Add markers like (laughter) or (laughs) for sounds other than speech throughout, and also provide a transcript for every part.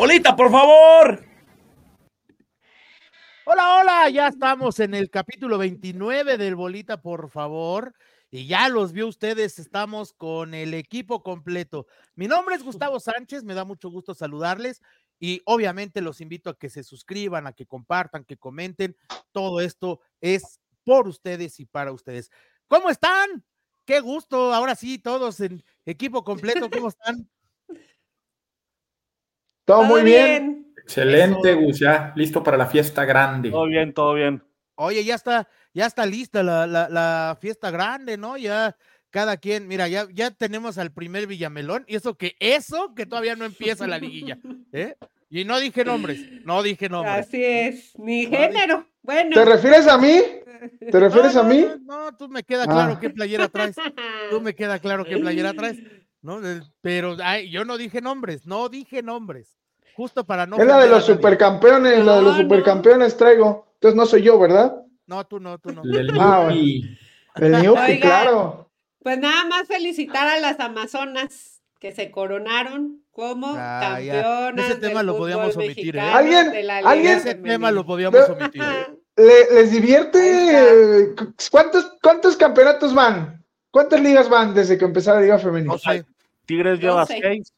Bolita, por favor. Hola, hola, ya estamos en el capítulo 29 del Bolita, por favor. Y ya los vio ustedes, estamos con el equipo completo. Mi nombre es Gustavo Sánchez, me da mucho gusto saludarles y obviamente los invito a que se suscriban, a que compartan, que comenten. Todo esto es por ustedes y para ustedes. ¿Cómo están? Qué gusto, ahora sí, todos en equipo completo, ¿cómo están? (laughs) Todo muy bien. Excelente, Gus, ya listo para la fiesta grande. Todo bien, todo bien. Oye, ya está, ya está lista la, la, la fiesta grande, ¿no? Ya cada quien, mira, ya, ya tenemos al primer Villamelón, y eso que, eso que todavía no empieza la liguilla, (laughs) ¿eh? Y no dije nombres, no dije nombres. Así es, ni género. Bueno. ¿Te refieres a mí? ¿Te refieres no, a mí? No, no, tú me queda claro Ah. qué playera traes. Tú me queda claro qué playera traes. (laughs) ¿no? Pero ay, yo no dije nombres, no dije nombres. Justo para no. es la de los supercampeones, la de los No, supercampeones traigo. Entonces no soy yo, ¿verdad? No, tú no, tú no. El del Ah, Yupi. El claro. Pues nada más felicitar a las Amazonas que se coronaron como Ah, campeonas. Ese tema del lo podíamos omitir, ¿eh? ¿Alguien- de la Liga alguien- Ese tema lo podíamos omitir. ¿eh? Le- ¿Les divierte? eh, ¿Cuántos, ¿Cuántos campeonatos van? ¿Cuántas ligas van desde que empezó la Liga Femenina? No sé. Tigres lleva seis.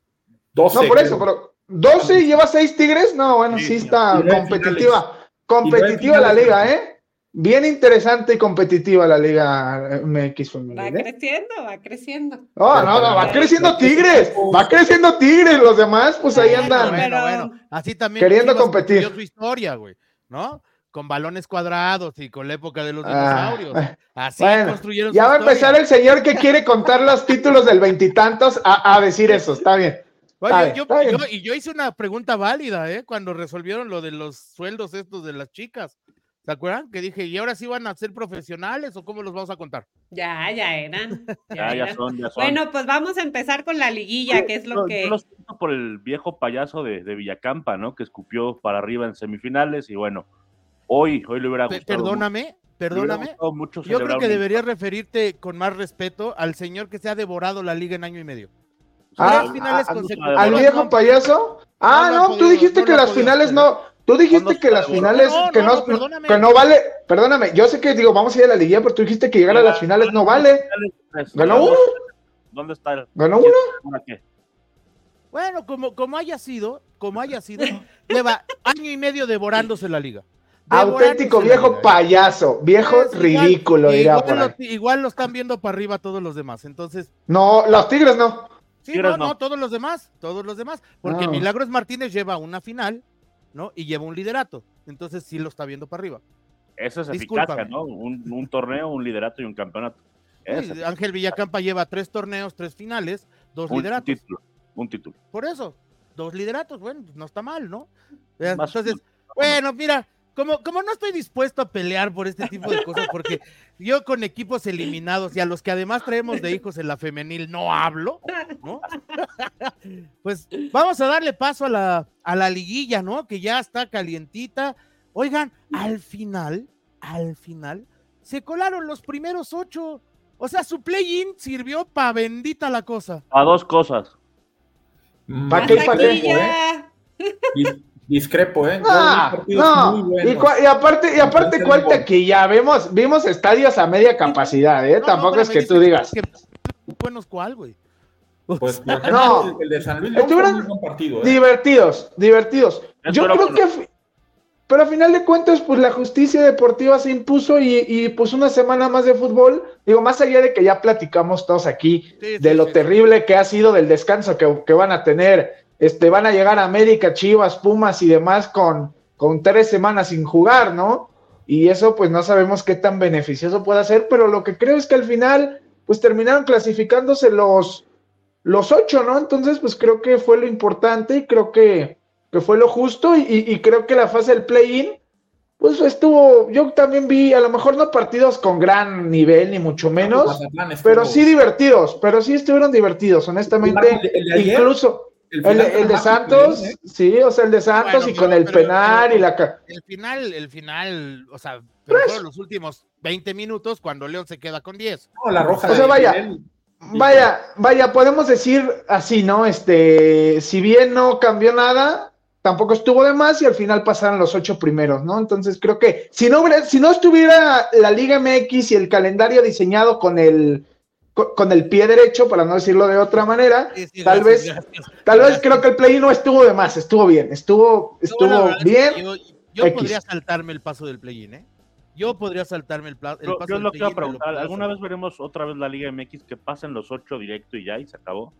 12. No, por eso, pero ¿12 y lleva 6 Tigres? No, bueno, Sí, está competitiva. Competitiva la liga. ¿eh? Bien interesante y competitiva la Liga MX Va. ¿eh? creciendo, va creciendo. No, no, no, va creciendo Tigres, va creciendo Tigres, los demás pues ahí andan. Bueno, bueno, así también. Queriendo competir. construyó su historia, güey, ¿no? Con balones cuadrados y con la época de los Ah, dinosaurios. Así bueno, construyeron Ya su va a empezar el señor que quiere contar los títulos del veintitantos a, a decir (laughs) eso, está bien. Yo, yo- y yo hice una pregunta válida, ¿eh? Cuando resolvieron lo de los sueldos estos de las chicas. ¿Se acuerdan? Que dije, ¿y ahora sí van a ser profesionales o cómo los vamos a contar? Ya, ya eran. Ya Ya, son, ya son. Bueno, pues vamos a empezar con la liguilla, que es lo Yo- que. Yo lo siento por el viejo payaso de, de Villacampa, ¿no? Que escupió para arriba en semifinales y bueno, hoy, hoy le hubiera gustado. perdóname, mucho- perdóname. mucho Yo creo que un- deberías referirte con más respeto al señor que se ha devorado la liga en año y medio. Ah, finales ah, consecutivas. ¿Al viejo payaso? Ah, no tú dijiste no que las finales no. Tú dijiste ¿Cuándo que las finales No, que no, no, no, perdóname. que no vale. Perdóname, yo sé que digo, vamos a ir a la liguilla, pero tú dijiste que llegar a las finales no vale. Ganó uno, ¿Dónde está el ganó uno. Bueno, como, como haya sido, como haya sido, lleva año y medio devorándose la liga. Auténtico Devorándose viejo liga, payaso, viejo Es igual- ridículo, dirá igual por lo, ahí. igual lo están viendo para arriba todos los demás. Entonces, No, los Tigres no. Sí, no, no, no. todos los demás, todos los demás. Porque Ah. Milagros Martínez lleva una final, ¿no? Y lleva un liderato. Entonces sí lo está viendo para arriba. Eso es Discúlpame. eficacia, ¿no? Un, un torneo, un liderato y un campeonato. Sí, Ángel Villacampa lleva tres torneos, tres finales, dos un lideratos. título. Un título. Por eso, dos lideratos, bueno, pues no está mal, ¿no? Más- Entonces, bueno, mira, como, como no estoy dispuesto a pelear por este tipo de cosas, porque yo con equipos eliminados y a los que además traemos de hijos en la femenil no hablo, ¿no? (laughs) Pues vamos a darle paso a la, a la liguilla, ¿no? Que ya está calientita. Oigan, al final, al final, se colaron los primeros ocho. O sea, su play-in sirvió para bendita la cosa. A dos cosas. ¿Pa' qué y (laughs) Discrepo, ¿eh? No, no. muy Y, aparte, y aparte Entonces, que ya vemos, vimos estadios a media capacidad, ¿eh? No, Tampoco no, es que tú digas. que- buenos cuál, güey. Pues No. el de San Luis Estuvieron partido, ¿eh? Divertidos, divertidos. Yo creo bueno. que, pero a final de cuentas, pues la justicia deportiva se impuso y, y, pues una semana más de fútbol. Digo, más allá de que ya platicamos todos aquí Sí, sí, de lo sí. terrible que ha sido del descanso que, que van a tener, este, van a llegar a América, Chivas, Pumas y demás con, con tres semanas sin jugar, ¿no? Y eso pues no sabemos qué tan beneficioso puede ser, pero lo que creo es que al final pues terminaron clasificándose los, los ocho, ¿no? Entonces pues creo que fue lo importante y creo que, que fue lo justo y, y- creo que la fase del play-in pues estuvo, yo también vi, a lo mejor no partidos con gran nivel ni mucho menos, pero sí divertidos, pero sí estuvieron divertidos, honestamente, El de- el de ayer, incluso el el, final el de Santos, ¿eh? sí, o sea, el de Santos Bueno, y con pero- el penal pero- y la... El final, el final, o sea, pero Pues- fueron los últimos 20 minutos cuando León se queda con 10. No, la roja. O sea, vaya, Vaya, vaya, podemos decir así, ¿no? Este, si bien no cambió nada, tampoco estuvo de más y al final pasaron los ocho primeros, ¿no? Entonces creo que si no, hubiera- si no estuviera la Liga MX y el calendario diseñado con el, con, el pie derecho, para no decirlo de otra manera, Sí, sí, tal gracias, vez, gracias. tal vez creo que el play no estuvo de más, estuvo bien, estuvo, estuvo verdad bien. Yo, yo X. podría saltarme el paso del play-in, ¿eh? Yo podría saltarme el, pla- el Yo, paso yo del lo quiero preguntar, ¿alguna vez veremos otra vez la Liga MX que pasen los ocho directo y ya y se acabó?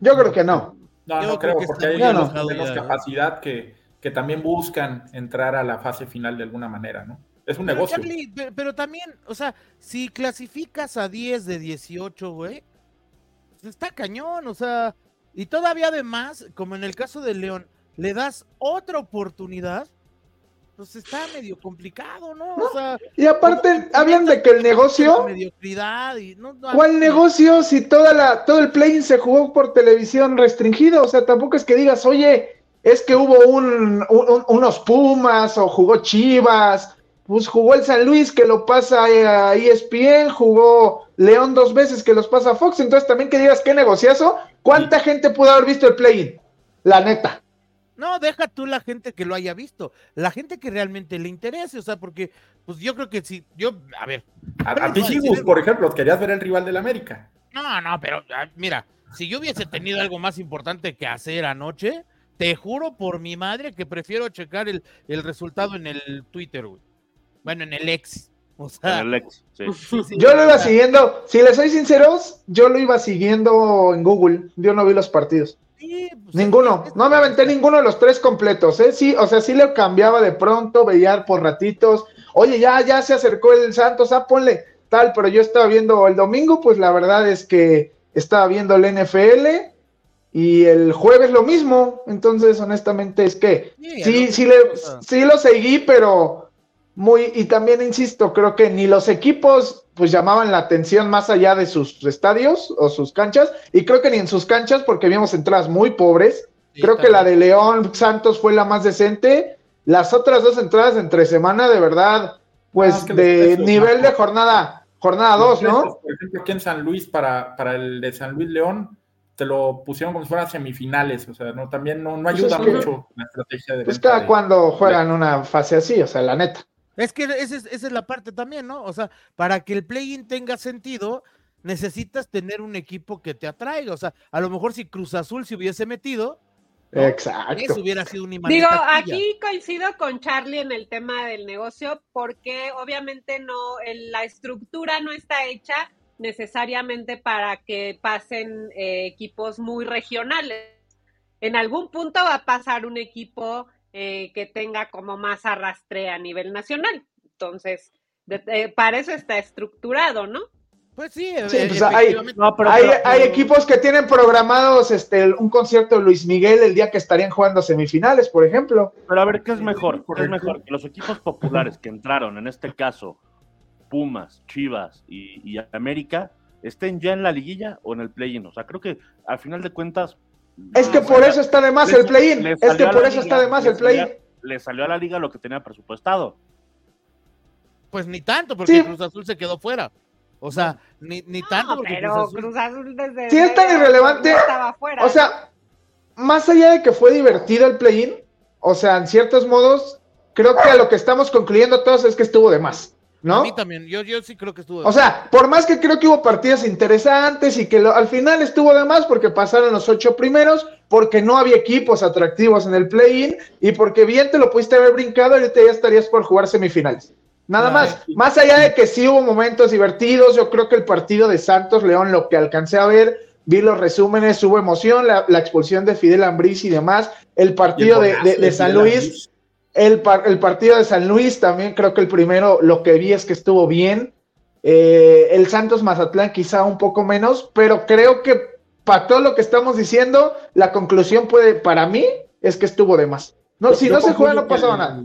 Yo creo que no. No, Yo no creo creo, que porque hay ya, ¿eh? capacidad que, que también buscan entrar a la fase final de alguna manera, ¿no? Es un Pero, negocio. Charlie, pero también, o sea, si clasificas a 10 de 18, güey, pues está cañón, o sea, y todavía además, como en el caso de León, le das otra oportunidad, pues está medio complicado, ¿no? O sea, Y aparte, hablan de que el negocio, mediocridad y no, no- ¿cuál negocio si toda la, todo el play se jugó por televisión restringido? O sea, tampoco es que digas, oye, es que hubo un, un- unos Pumas o jugó Chivas, pues jugó el San Luis que lo pasa a ESPN, jugó León dos veces que los pasa a Fox, entonces también que digas qué negociazo, ¿cuánta gente pudo haber visto el play-in? La neta. No, deja tú la gente que lo haya visto, la gente que realmente le interese, o sea, porque, pues yo creo que si, yo, a ver, A, a ti, sí. por ejemplo, querías ver el rival del América. No, no, pero ah, mira, si yo hubiese tenido algo más importante que hacer anoche, te juro por mi madre que prefiero checar el, el resultado en el Twitter, güey. Bueno, en el ex. O sea, En el ex, sí. (laughs) sí, sí, Yo lo iba siguiendo, si les soy sinceros, yo lo iba siguiendo en Google, yo no vi los partidos. sí, pues, Ninguno, no me aventé ninguno de los tres completos, ¿eh? Sí, o sea, sí le cambiaba de pronto, veía por ratitos. Oye, ya, ya se acercó el Santos, ah, ponle tal, pero yo estaba viendo el domingo, pues la verdad es que estaba viendo el NFL y el jueves lo mismo. Entonces, honestamente, es que Sí, sí, sí, le, sí lo seguí, pero muy, y también insisto, creo que ni los equipos pues llamaban la atención más allá de sus estadios o sus canchas, y creo que ni en sus canchas, porque vimos entradas muy pobres. sí, Creo que la de León Santos fue la más decente. Las otras dos entradas entre semana, de verdad, pues Ah, de precios, nivel de jornada, jornada Los 2, ¿no? Por ejemplo, aquí en San Luis, para, para el de San Luis León, te lo pusieron como si fueran semifinales. O sea, no, también no, no Pues ayuda es que- mucho la estrategia de Pues cada de- cuando juegan una fase así, o sea, la neta. Es que esa es, esa es la parte también, ¿no? O sea, para que el play-in tenga sentido, necesitas tener un equipo que te atraiga. O sea, a lo mejor si Cruz Azul se hubiese metido, ¿no? Exacto. eso hubiera sido un Digo, aquí coincido con Charlie en el tema del negocio porque obviamente no, el- la estructura no está hecha necesariamente para que pasen eh, equipos muy regionales. En algún punto va a pasar un equipo eh, que tenga como más arrastre a nivel nacional. Entonces, de- eh, para eso está estructurado, ¿no? Pues sí, Sí, e- pues hay- efectivamente. No, pero- hay, pero- hay equipos que tienen programados este, un concierto de Luis Miguel el día que estarían jugando semifinales, por ejemplo. Pero a ver, ¿qué es Sí, mejor? ¿Qué es mejor? Que los equipos populares que entraron, en este caso, Pumas, Chivas y, y América, estén ya en la liguilla o en el play-in. O sea, creo que al final de cuentas. Es que no, por eso está de más el play-in. Es que por eso está de más el play-in. Le salió a la liga lo que tenía presupuestado. Pues ni tanto, porque Sí. Cruz Azul se quedó fuera. O sea, ni, ni tanto No, porque pero Cruz Azul- Cruz Azul desde Sí, es tan irrelevante. estaba fuera. O sea, más allá de que fue divertido el play-in, o sea, en ciertos modos, creo que a lo que estamos concluyendo todos es que estuvo de más, A ¿no? mí también, yo, yo sí creo que estuvo. O sea, por más que creo que hubo partidas interesantes y que lo- al final estuvo de más porque pasaron los ocho primeros, porque no había equipos atractivos en el play-in y porque bien te lo pudiste haber brincado y ahorita ya estarías por jugar semifinales. Nada más, más allá de que sí hubo momentos divertidos, yo creo que el partido de Santos León, lo que alcancé a ver, vi los resúmenes, hubo emoción, la, la expulsión de Fidel Ambriz y demás, el y el partido de, de- de San Luis. El, par- el partido de San Luis también creo que el primero lo que vi es que estuvo bien. Eh, el Santos Mazatlán quizá un poco menos, pero creo que para todo lo que estamos diciendo, la conclusión puede, para mí, es que estuvo de más. No, si no se juega, no pasaba el- nada.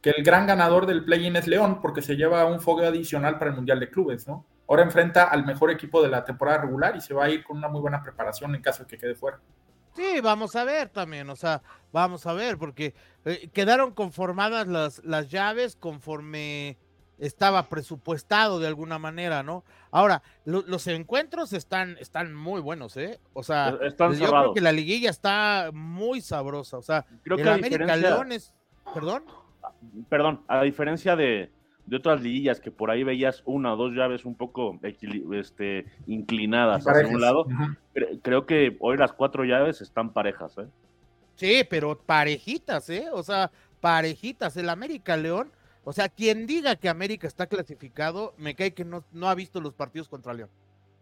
Que el gran ganador del play-in es León, porque se lleva un fogueo adicional para el Mundial de Clubes, ¿no? Ahora enfrenta al mejor equipo de la temporada regular y se va a ir con una muy buena preparación en caso de que quede fuera. Sí, vamos a ver también, o sea, vamos a ver, porque eh, quedaron conformadas las, las llaves conforme estaba presupuestado de alguna manera, ¿no? Ahora, lo- los encuentros están, están muy buenos, ¿eh? O sea, Están yo creo que la liguilla está muy sabrosa. O sea, Creo el que América diferencia- León es. ¿Perdón? perdón, a diferencia de, de otras liguillas que por ahí veías una o dos llaves un poco este, inclinadas hacia un lado, creo que hoy las cuatro llaves están parejas. ¿eh? Sí, pero parejitas, ¿eh? O sea, parejitas. El América León, o sea, quien diga que América está clasificado, me cae que no, no ha visto los partidos contra León.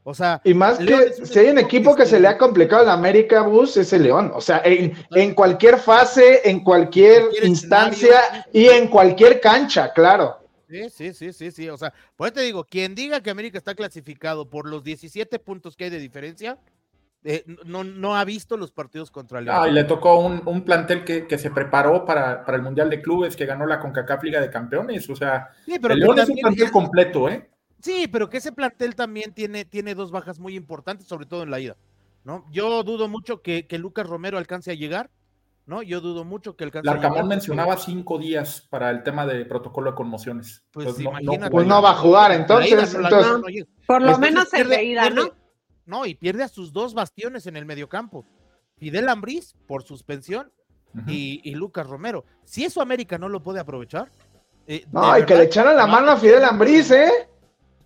O sea, Y más que si hay un equipo que que se le ha complicado a la América Bus es el León. O sea, en, en cualquier fase, en cualquier Cualquier instancia y en cualquier cancha, claro. Sí, sí, sí, sí, sí. O sea, por eso te digo, quien diga que América está clasificado por los 17 puntos que hay de diferencia, eh, no, no ha visto los partidos contra León. Ah, y le tocó un, un plantel que, que se preparó para, para el Mundial de Clubes, que ganó la CONCACAF Liga de Campeones. O sea, Sí, pero el León es un plantel es- completo, ¿eh? Sí, pero que ese plantel también tiene, tiene dos bajas muy importantes, sobre todo en la ida. ¿no? Yo dudo mucho que, que Lucas Romero alcance a llegar, ¿no? Yo dudo mucho que a llegar. Larcamón mencionaba cinco días para el tema de protocolo de conmociones. Pues Entonces, no- no Pues no va a jugar, entonces, ida no entonces- no, no. Por lo Entonces menos pierde- la ida, pierde- ¿no? No, y pierde a sus dos bastiones en el mediocampo. Fidel Ambriz por suspensión y, y Lucas Romero. Si eso América no lo puede aprovechar. eh, No, y que le echaron la no, mano a Fidel Ambriz, ¿eh?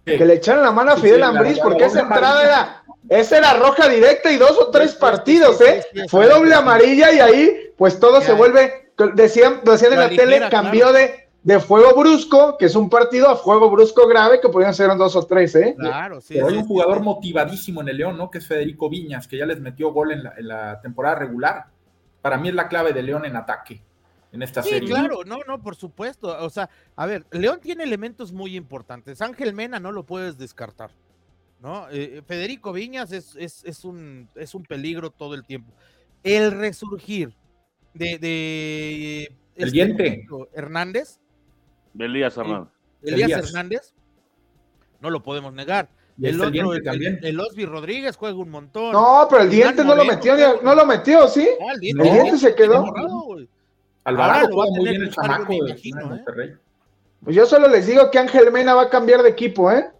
Sí. Que le echaron la mano a Fidel sí, Ambriz, porque esa entrada era, esa era roja directa y dos o tres partidos, ¿eh? Fue doble amarilla y ahí, pues todo se vuelve, decían, decían en La la tele, cambió de, de fuego brusco, que es un partido, a fuego brusco grave, que podían ser dos o tres, ¿eh? Claro, sí. Pero hay sí, un sí, jugador sí. motivadísimo en el León, ¿no? Que es Federico Viñas, que ya les metió gol en la, en la temporada regular. Para mí es la clave de León en ataque en esta Sí, serie. claro, no, no, por supuesto. O sea, a ver, León tiene elementos muy importantes. Ángel Mena no lo puedes descartar, ¿no? Eh, Federico Viñas es, es, es un, es un peligro todo el tiempo. El resurgir de, de El diente. Hernández, Elías Hernández. Elías, Elías. Hernández, no lo podemos negar. Y el otro, el, también. el Osby Rodríguez juega un montón. No, pero el diente no lo metió, no lo metió, ¿sí? No, el El diente, se quedó. Alvarado va juega muy bien el chamaco de- imagino, de ¿eh? Monterrey. Pues yo solo les digo que Ángel Mena va a cambiar de equipo, ¿eh?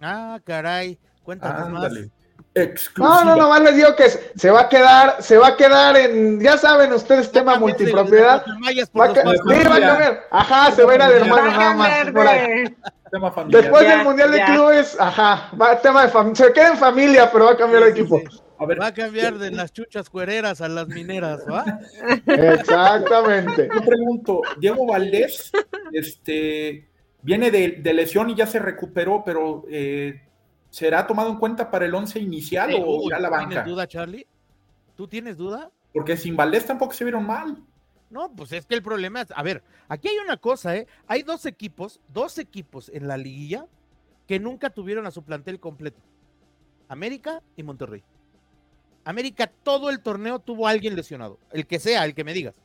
Ah, caray. Cuéntanos más. No, Exclusiva. no, nomás les digo que se va a quedar, se va a quedar en, ya saben ustedes, tema multipropiedad. Va a, sí, va a cambiar. Ajá, se va a ir al hermano Va a nada más. cambiar por ahí. Tema. Después Ya, del Mundial de. Clubes, ajá, va tema de familia. Se queda en familia, pero va a cambiar de Sí, sí, equipo. sí. A ver, Va a cambiar de las chuchas cuereras a las mineras, ¿va? Exactamente. yo pregunto, Diego Valdés, este, viene de, de lesión y ya se recuperó, pero eh, ¿será tomado en cuenta para el once inicial o Uy, irá a la ¿tú banca? ¿Tienes duda, Charlie? ¿Tú tienes duda? Porque sin Valdés tampoco se vieron mal. No, pues es que el problema es, a ver, aquí hay una cosa, ¿eh? Hay dos equipos, dos equipos en la liguilla que nunca tuvieron a su plantel completo. América y Monterrey. América todo el torneo tuvo a alguien lesionado, el que sea, el que me digas,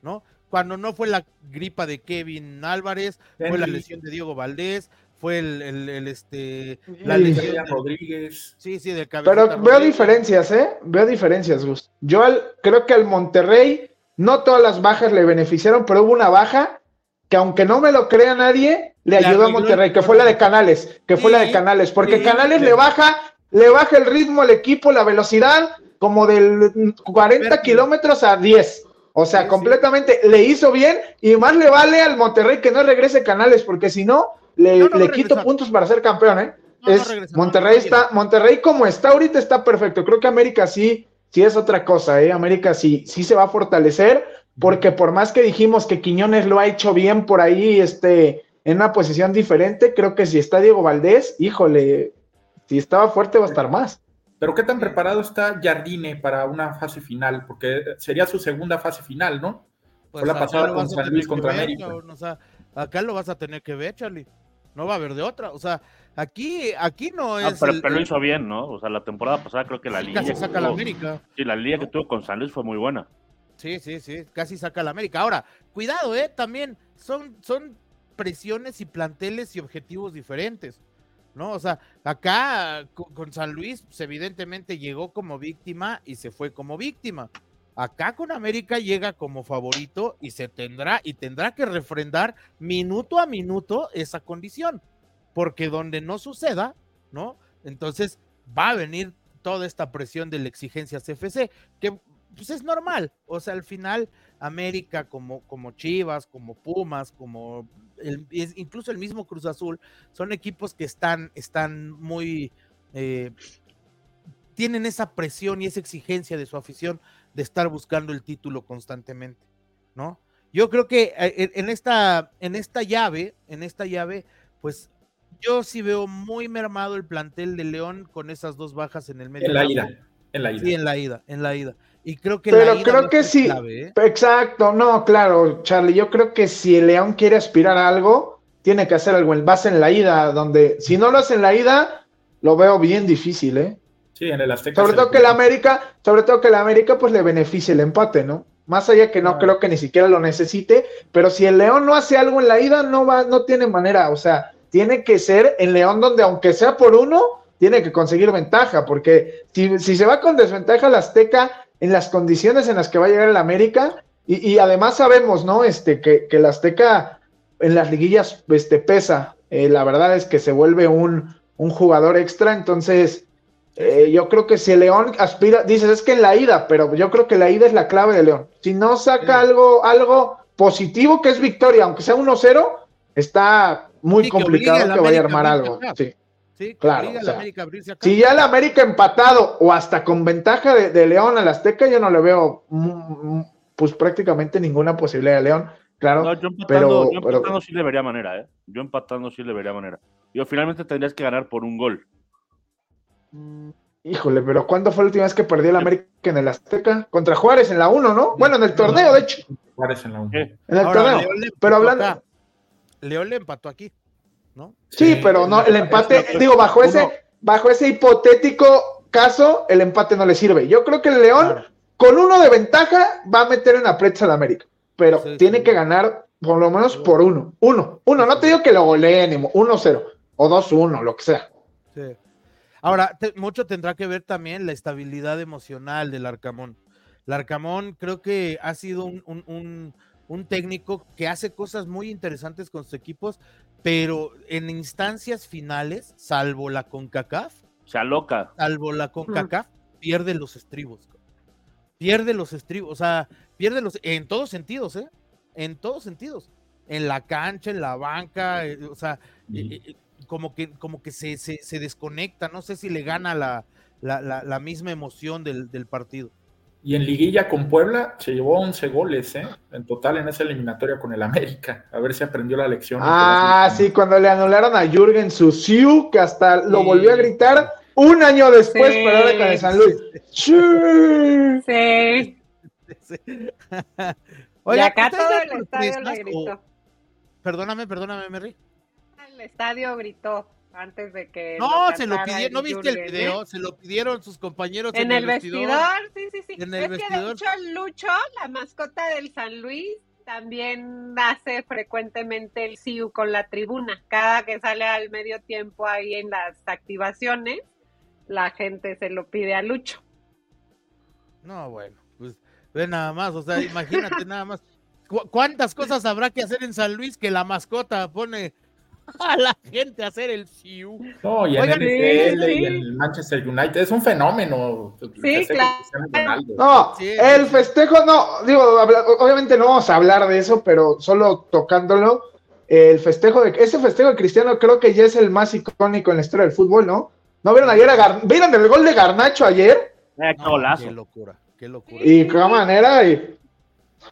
¿no? Cuando no fue la gripa de Kevin Álvarez, fue la lesión de Diego Valdés, fue el, el- el, este, la Sí. Rodríguez. sí, sí, del Pero veo Rodríguez. diferencias, ¿eh? Veo diferencias, Gus. Yo al- creo que al Monterrey, no todas las bajas le beneficiaron, pero hubo una baja que aunque no me lo crea nadie, le ayudó a el Monterrey, que fue la de Canales, que fue la de Canales, porque sí, Canales sí. le baja, le baja el ritmo al equipo, la velocidad, como del mm, 40 Vértigo. kilómetros a 10. O sea, Sí, sí. completamente le hizo bien y más le vale al Monterrey que no regrese Canales, porque si no, le, No, no va le a quito puntos para ser campeón, ¿eh? No, es Monterrey no está, Monterrey como está ahorita está perfecto. Creo que América sí, sí es otra cosa, ¿eh? América sí, sí se va a fortalecer, porque por más que dijimos que Quiñones lo ha hecho bien por ahí, este, en una posición diferente, creo que si está Diego Valdés, híjole, si estaba fuerte va a estar más. Pero ¿qué tan preparado está Jardine para una fase final? Porque sería su segunda fase final, ¿no? Pues Fue la pasada con San Luis contra ver, América. cabrón, o sea, acá lo vas a tener que ver, Charlie. No va a haber de otra. O sea, aquí, aquí no es. Ah, pero, el- pero lo hizo bien, ¿no? O sea, la temporada pasada creo que la liga. casi saca la América. Sí, la liga ¿no? que tuvo con San Luis fue muy buena. Sí, sí, sí. Casi saca la América. Ahora, cuidado, eh. También son, son presiones y planteles y objetivos diferentes. ¿No? O sea, acá con, con San Luis, pues, evidentemente llegó como víctima y se fue como víctima. Acá con América llega como favorito y se tendrá y tendrá que refrendar minuto a minuto esa condición, porque donde no suceda, ¿no? Entonces va a venir toda esta presión de la exigencia CFC, que pues es normal, o sea, al final América como, como Chivas, como Pumas, como incluso el mismo Cruz Azul, son equipos que están, están muy, eh, tienen esa presión y esa exigencia de su afición de estar buscando el título constantemente, ¿no? Yo creo que eh, en esta, en esta llave, en esta llave, pues yo sí veo muy mermado el plantel de León con esas dos bajas en el medio. En la ida, en la ida. Sí, en la ida, en la ida. Y creo que Pero creo que sí. ¿eh? Exacto, no, claro, Charlie, yo creo que si el León quiere aspirar a algo, tiene que hacer algo en base en la ida, donde si no lo hace en la ida, lo veo bien difícil, ¿eh? Sí, en el Azteca. Sobre todo que la América, sobre todo que la América pues le beneficie el empate, ¿no? Más allá que no creo que ni siquiera lo necesite, pero si el León no hace algo en la ida, no va, no tiene manera, o sea, tiene que ser el León donde aunque sea por uno, tiene que conseguir ventaja, porque si, se va con desventaja la Azteca en las condiciones en las que va a llegar el América, y, además sabemos, ¿no? Este, que, que el Azteca en las liguillas este, pesa, eh, la verdad es que se vuelve un, un jugador extra, entonces eh, yo creo que si León aspira, dices, es que en la ida, pero yo creo que la ida es la clave de León. Si no saca algo, algo positivo, que es victoria, aunque sea 1-0, está muy complicado que, vaya a armar algo. Sí. claro. si ya el América empatado o hasta con ventaja de, León al Azteca, yo no le veo pues prácticamente ninguna posibilidad de León. Claro, yo empatando, yo empatando sí le vería manera, ¿eh? Yo empatando sí le vería manera. Yo finalmente tendrías que ganar por un gol. Híjole, pero ¿cuándo fue la última vez que perdió el América en el Azteca? Contra Juárez en la 1, ¿no? Bueno, en el torneo, de hecho. Juárez en la 1. En el torneo. Pero hablando. León le empató aquí, ¿no? Sí, pero no, el empate, digo, bajo ese, bajo ese hipotético caso, el empate no le sirve. Yo creo que el León, con uno de ventaja, va a meter en la prensa al América. Pero tiene que ganar por lo menos por uno. Uno, uno. No te digo que lo goleen, 1-0 o 2-1, lo que sea. Sí. Ahora, mucho tendrá que ver también la estabilidad emocional del Arcamón. El Arcamón creo que ha sido un, técnico que hace cosas muy interesantes con sus equipos, pero en instancias finales, salvo la CONCACAF, se aloca. Salvo la CONCACAF, pierde los estribos. Pierde los estribos, o sea, pierde los, en todos sentidos, ¿eh? En todos sentidos. En la cancha, en la banca, eh, o sea, como que, como que se, se, desconecta, no sé si le gana la, la, misma emoción del, partido. Y en liguilla con Puebla se llevó 11 goles, ¿eh? En total en esa eliminatoria con el América. A ver si aprendió la lección. Ah, sí, cuando le anularon a Jürgen Susiu, que hasta lo volvió a gritar un año después, pero ahora con el San Luis. Sí. sí. (laughs) y acá todo el estadio le gritó. Perdóname, perdóname, Mary estadio gritó antes de que. No, se lo pidieron, ¿no viste el video? Se lo pidieron sus compañeros en, el, vestidor. Sí, sí, sí. En el es vestidor. que de hecho Lucho, la mascota del San Luis, también hace frecuentemente el SIU con la tribuna. Cada que sale al medio tiempo ahí en las activaciones, la gente se lo pide a Lucho. No, bueno, pues ve nada más, o sea, imagínate (laughs) nada más. ¿Cuántas cosas habrá que hacer en San Luis que la mascota pone (laughs) a la gente a hacer el CIU. No, y en el y el Manchester United es un fenómeno. Sí, claro. No, el festejo, no, digo, obviamente no vamos a hablar de eso, pero solo tocándolo, el festejo de ese festejo de Cristiano creo que ya es el más icónico en la historia del fútbol, ¿no? ¿No vieron ayer a ¿Vieron el gol de Garnacho ayer? Eh, qué, locura, qué locura. Y qué manera. Y...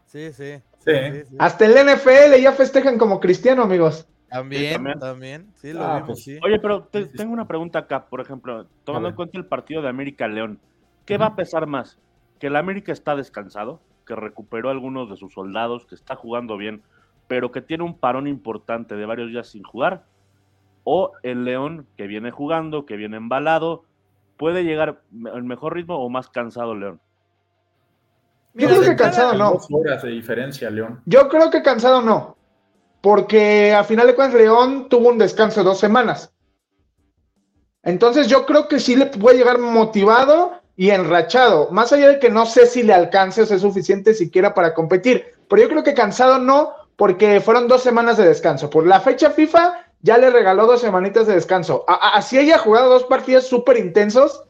Sí, sí. Sí. Hasta el NFL ya festejan como Cristiano, amigos. También, también, Sí, lo ah, pues Oye, pero tengo una pregunta acá, por ejemplo, tomando en cuenta el partido de América León, ¿qué va a pesar más? ¿Que el América está descansado, que recuperó algunos de sus soldados, que está jugando bien, pero que tiene un parón importante de varios días sin jugar? ¿O el León, que viene jugando, que viene embalado, puede llegar al mejor ritmo o más cansado León? Yo creo que cansado no. Dos horas de diferencia, León. Yo creo que cansado no porque a final de cuentas León tuvo un descanso de dos semanas. Entonces yo creo que sí le puede llegar motivado y enrachado. Más allá de que no sé si le alcance o sea suficiente siquiera para competir, pero yo creo que cansado no, porque fueron dos semanas de descanso. Por la fecha FIFA ya le regaló dos semanitas de descanso. Así haya jugado dos partidos súper intensos,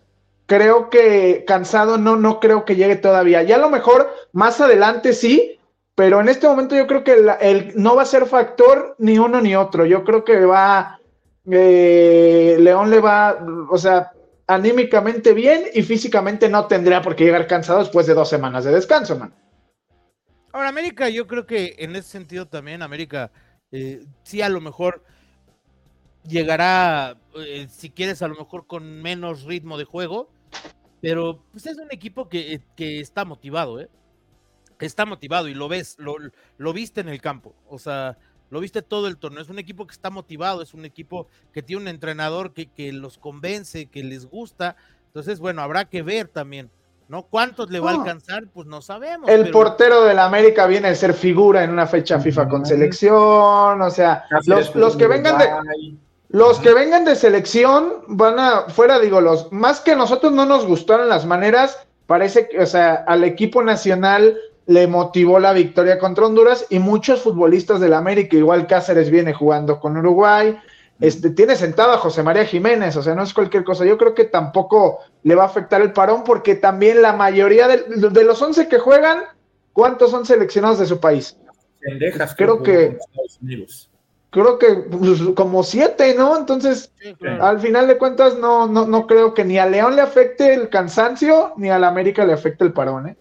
creo que cansado no, no creo que llegue todavía. Ya a lo mejor más adelante sí, pero en este momento yo creo que el, no va a ser factor ni uno ni otro. Yo creo que va, eh, León le va, o sea, anímicamente bien y físicamente no tendría por qué llegar cansado después de dos semanas de descanso, man. Ahora, América, yo creo que en ese sentido también, América, eh, sí a lo mejor llegará, eh, si quieres, a lo mejor con menos ritmo de juego, pero pues es un equipo que, que está motivado, ¿eh? Está motivado y lo ves, lo, lo, viste en el campo, o sea, lo viste todo el torneo. Es un equipo que está motivado, es un equipo que tiene un entrenador que, que los convence, que les gusta. Entonces, bueno, habrá que ver también ¿no? ¿Cuántos le va a alcanzar? Pues no sabemos. El portero de la América viene a ser figura en una fecha FIFA con selección, o sea, los, los que vengan de los que vengan de selección van a fuera digo los más que nosotros no nos gustaron las maneras, parece que, o sea, al equipo nacional le motivó la victoria contra Honduras y muchos futbolistas de la América, igual Cáceres viene jugando con Uruguay, este, tiene sentado a José María Jiménez, o sea, no es cualquier cosa. Yo creo que tampoco le va a afectar el parón porque también la mayoría de, los 11 que juegan, ¿cuántos son seleccionados de su país? creo que creo que pues, como siete, ¿no? Entonces, al final de cuentas, no, no, no creo que ni a León le afecte el cansancio, ni a la América le afecte el parón, ¿eh?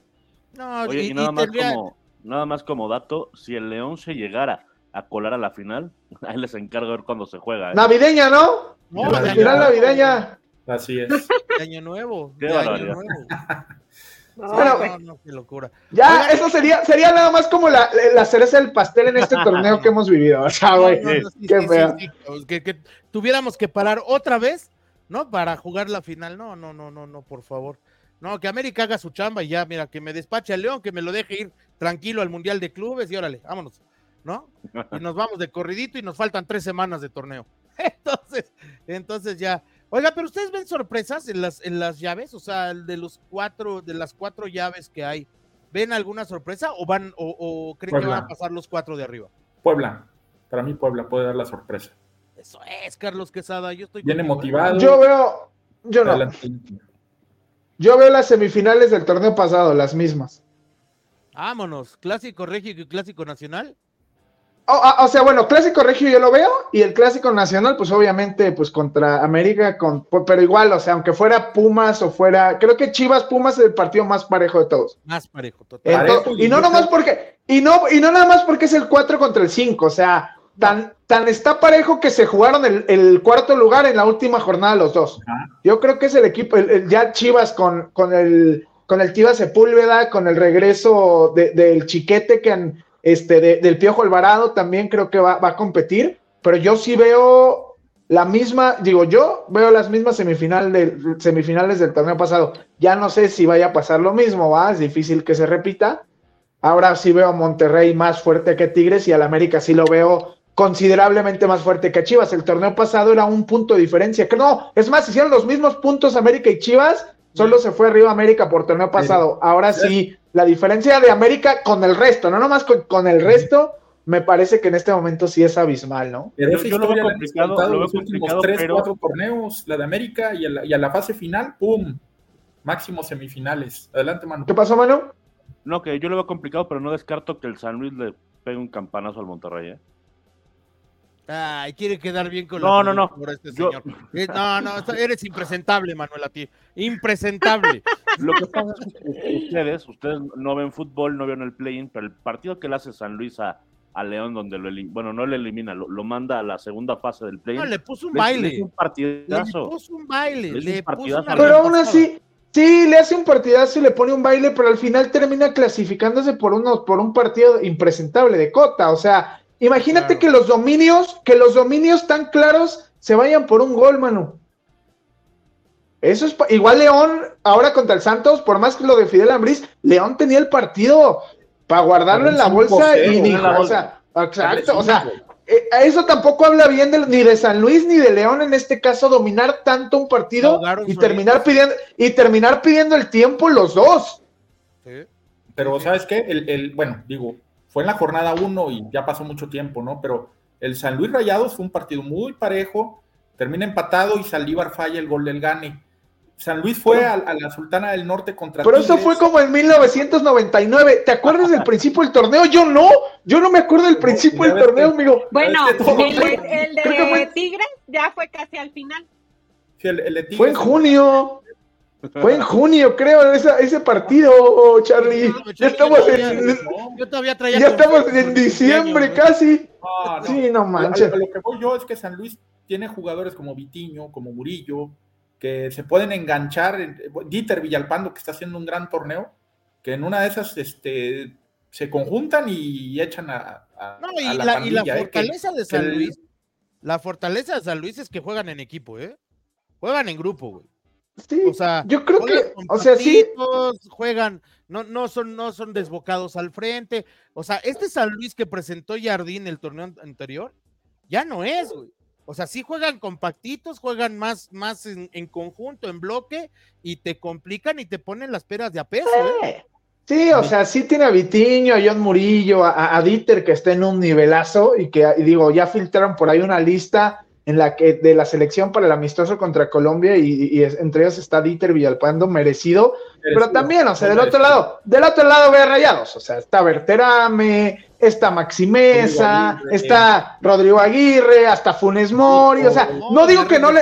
No, Oye, y, nada, más como, nada más como dato, si el León se llegara a colar a la final. (laughs) Ahí les encargo ver cuándo se juega. ¿eh? Navideña, ¿no? No, la final navideña. Así es. año nuevo. Qué año nuevo. (laughs) No, qué locura. Ya, eso sería, sería nada más como la, la, cereza del pastel en este (laughs) torneo que hemos vivido. O sea, güey, qué feo. Que, que, tuviéramos que parar otra vez, ¿no? Para jugar la final. No, no, no, no, no, por favor. No, que América haga su chamba y ya, mira, que me despache a León, que me lo deje ir tranquilo al Mundial de Clubes y órale, vámonos. ¿no? Y nos vamos de corridito y nos faltan tres semanas de torneo. (laughs) Entonces, entonces ya. Oiga, pero ustedes ven sorpresas en las, en las llaves, o sea, de los cuatro, de las cuatro llaves que hay, ¿ven alguna sorpresa o van, o, creen que van a pasar los cuatro de arriba? Puebla, para mí Puebla puede dar la sorpresa. Eso es, Carlos Quesada, yo estoy Viene motivado. Yo veo, yo no. Yo veo las semifinales del torneo pasado, las mismas. Vámonos, clásico regio y clásico nacional. Oh, ah, o, sea, bueno, clásico regio yo lo veo y el clásico nacional, pues obviamente, pues contra América, con, pero igual, o sea, aunque fuera Pumas o fuera, creo que Chivas Pumas es el partido más parejo de todos. Más parejo, total. y no nomás porque, y no, y no nada más porque es el 4 contra el 5, o sea, tan, tan está parejo que se jugaron el, cuarto lugar en la última jornada los dos. Yo creo que es el equipo, ya Chivas con, con el con el Chivas Sepúlveda, con el regreso del Chiquete que han este, del Piojo Alvarado también creo que va, a competir, pero yo sí veo la misma, digo, yo veo las mismas semifinal de, semifinales del torneo pasado. Ya no sé si vaya a pasar lo mismo, va, es difícil que se repita. Ahora sí veo a Monterrey más fuerte que Tigres y al América sí lo veo considerablemente más fuerte que Chivas. El torneo pasado era un punto de diferencia. Que no, es más, hicieron los mismos puntos América y Chivas, solo se fue arriba América por torneo pasado. Ahora sí la diferencia de América con el resto, no nomás con, el resto, me parece que en este momento sí es abismal, ¿no? Pero yo, lo veo complicado, lo los últimos tres, cuatro torneos, la de América y a la, fase final, ¡pum! Máximo semifinales. Adelante, Manu. ¿Qué pasó, Manu? No, que yo lo veo complicado, pero no descarto que el San Luis le pegue un campanazo al Monterrey, ¿eh? Ay, quiere quedar bien con no, no, no. este señor. Eh, no, no, eres impresentable, Manuel, a ti. Impresentable. (laughs) Lo que pasa es que ustedes, ustedes no ven fútbol, no ven el play-in, pero el partido que le hace San Luis a, a León, donde lo bueno, no le elimina, lo, manda a la segunda fase del play-in. No, le puso un baile. Le, un partidazo. Le puso un baile. Le puso pero aún así, sí, le hace un partidazo y le pone un baile, pero al final termina clasificándose por, uno, por un partido impresentable de Cota. O sea, Imagínate que los dominios, que los dominios tan claros se vayan por un gol, mano. Eso es igual León ahora contra el Santos, por más que lo de Fidel Ambriz, León tenía el partido para guardarlo en la bolsa y dijo, o sea, exacto, o sea, eh, eso tampoco habla bien ni de San Luis ni de León en este caso dominar tanto un partido y terminar pidiendo y terminar pidiendo el tiempo los dos. Pero sabes qué, el, bueno digo fue en la jornada uno y ya pasó mucho tiempo, ¿no? Pero el San Luis Rayados fue un partido muy parejo, termina empatado y Saldívar falla el gol del Gane. San Luis fue a, la Sultana del Norte contra Pero eso fue como en 1999. ¿Te acuerdas del principio del torneo? Yo no. Yo no me acuerdo del principio del torneo, amigo. Bueno, el, de, Tigres ya fue casi al final. fue en junio. Fue en junio, creo, ese partido, Charlie. ya estamos en. Yo todavía traía ya estamos en diciembre casi. Sí, no manches. lo que voy yo es que San Luis tiene jugadores como Vitiño, como Murillo, que se pueden enganchar. Dieter Villalpando, que está haciendo un gran torneo, que en una de esas este, se conjuntan y echan a, no, y la, y la ¿eh? fortaleza de San Luis, la fortaleza de San Luis es que juegan en equipo, ¿eh? Juegan en grupo, güey. Sí, o sea, yo creo que, o sea, sí. Juegan, no, no, son, no son desbocados al frente. O sea, este San Luis que presentó Jardín el torneo anterior, ya no es, güey. O sea, sí juegan compactitos, juegan más, más en, conjunto, en bloque, y te complican y te ponen las peras de a peso. ¿eh? Sí, o sea, sí tiene a Vitiño, a John Murillo, a, Dieter que está en un nivelazo y que, digo, ya filtraron por ahí una lista en la que de la selección para el amistoso contra Colombia y, entre ellos está Dieter Villalpando, merecido, pero también, o sea, del otro lado, del otro lado ve rayados, o sea, está Berterame, está Maximeza, está Rodrigo Aguirre, hasta Funes Mori, o sea, no digo que no le...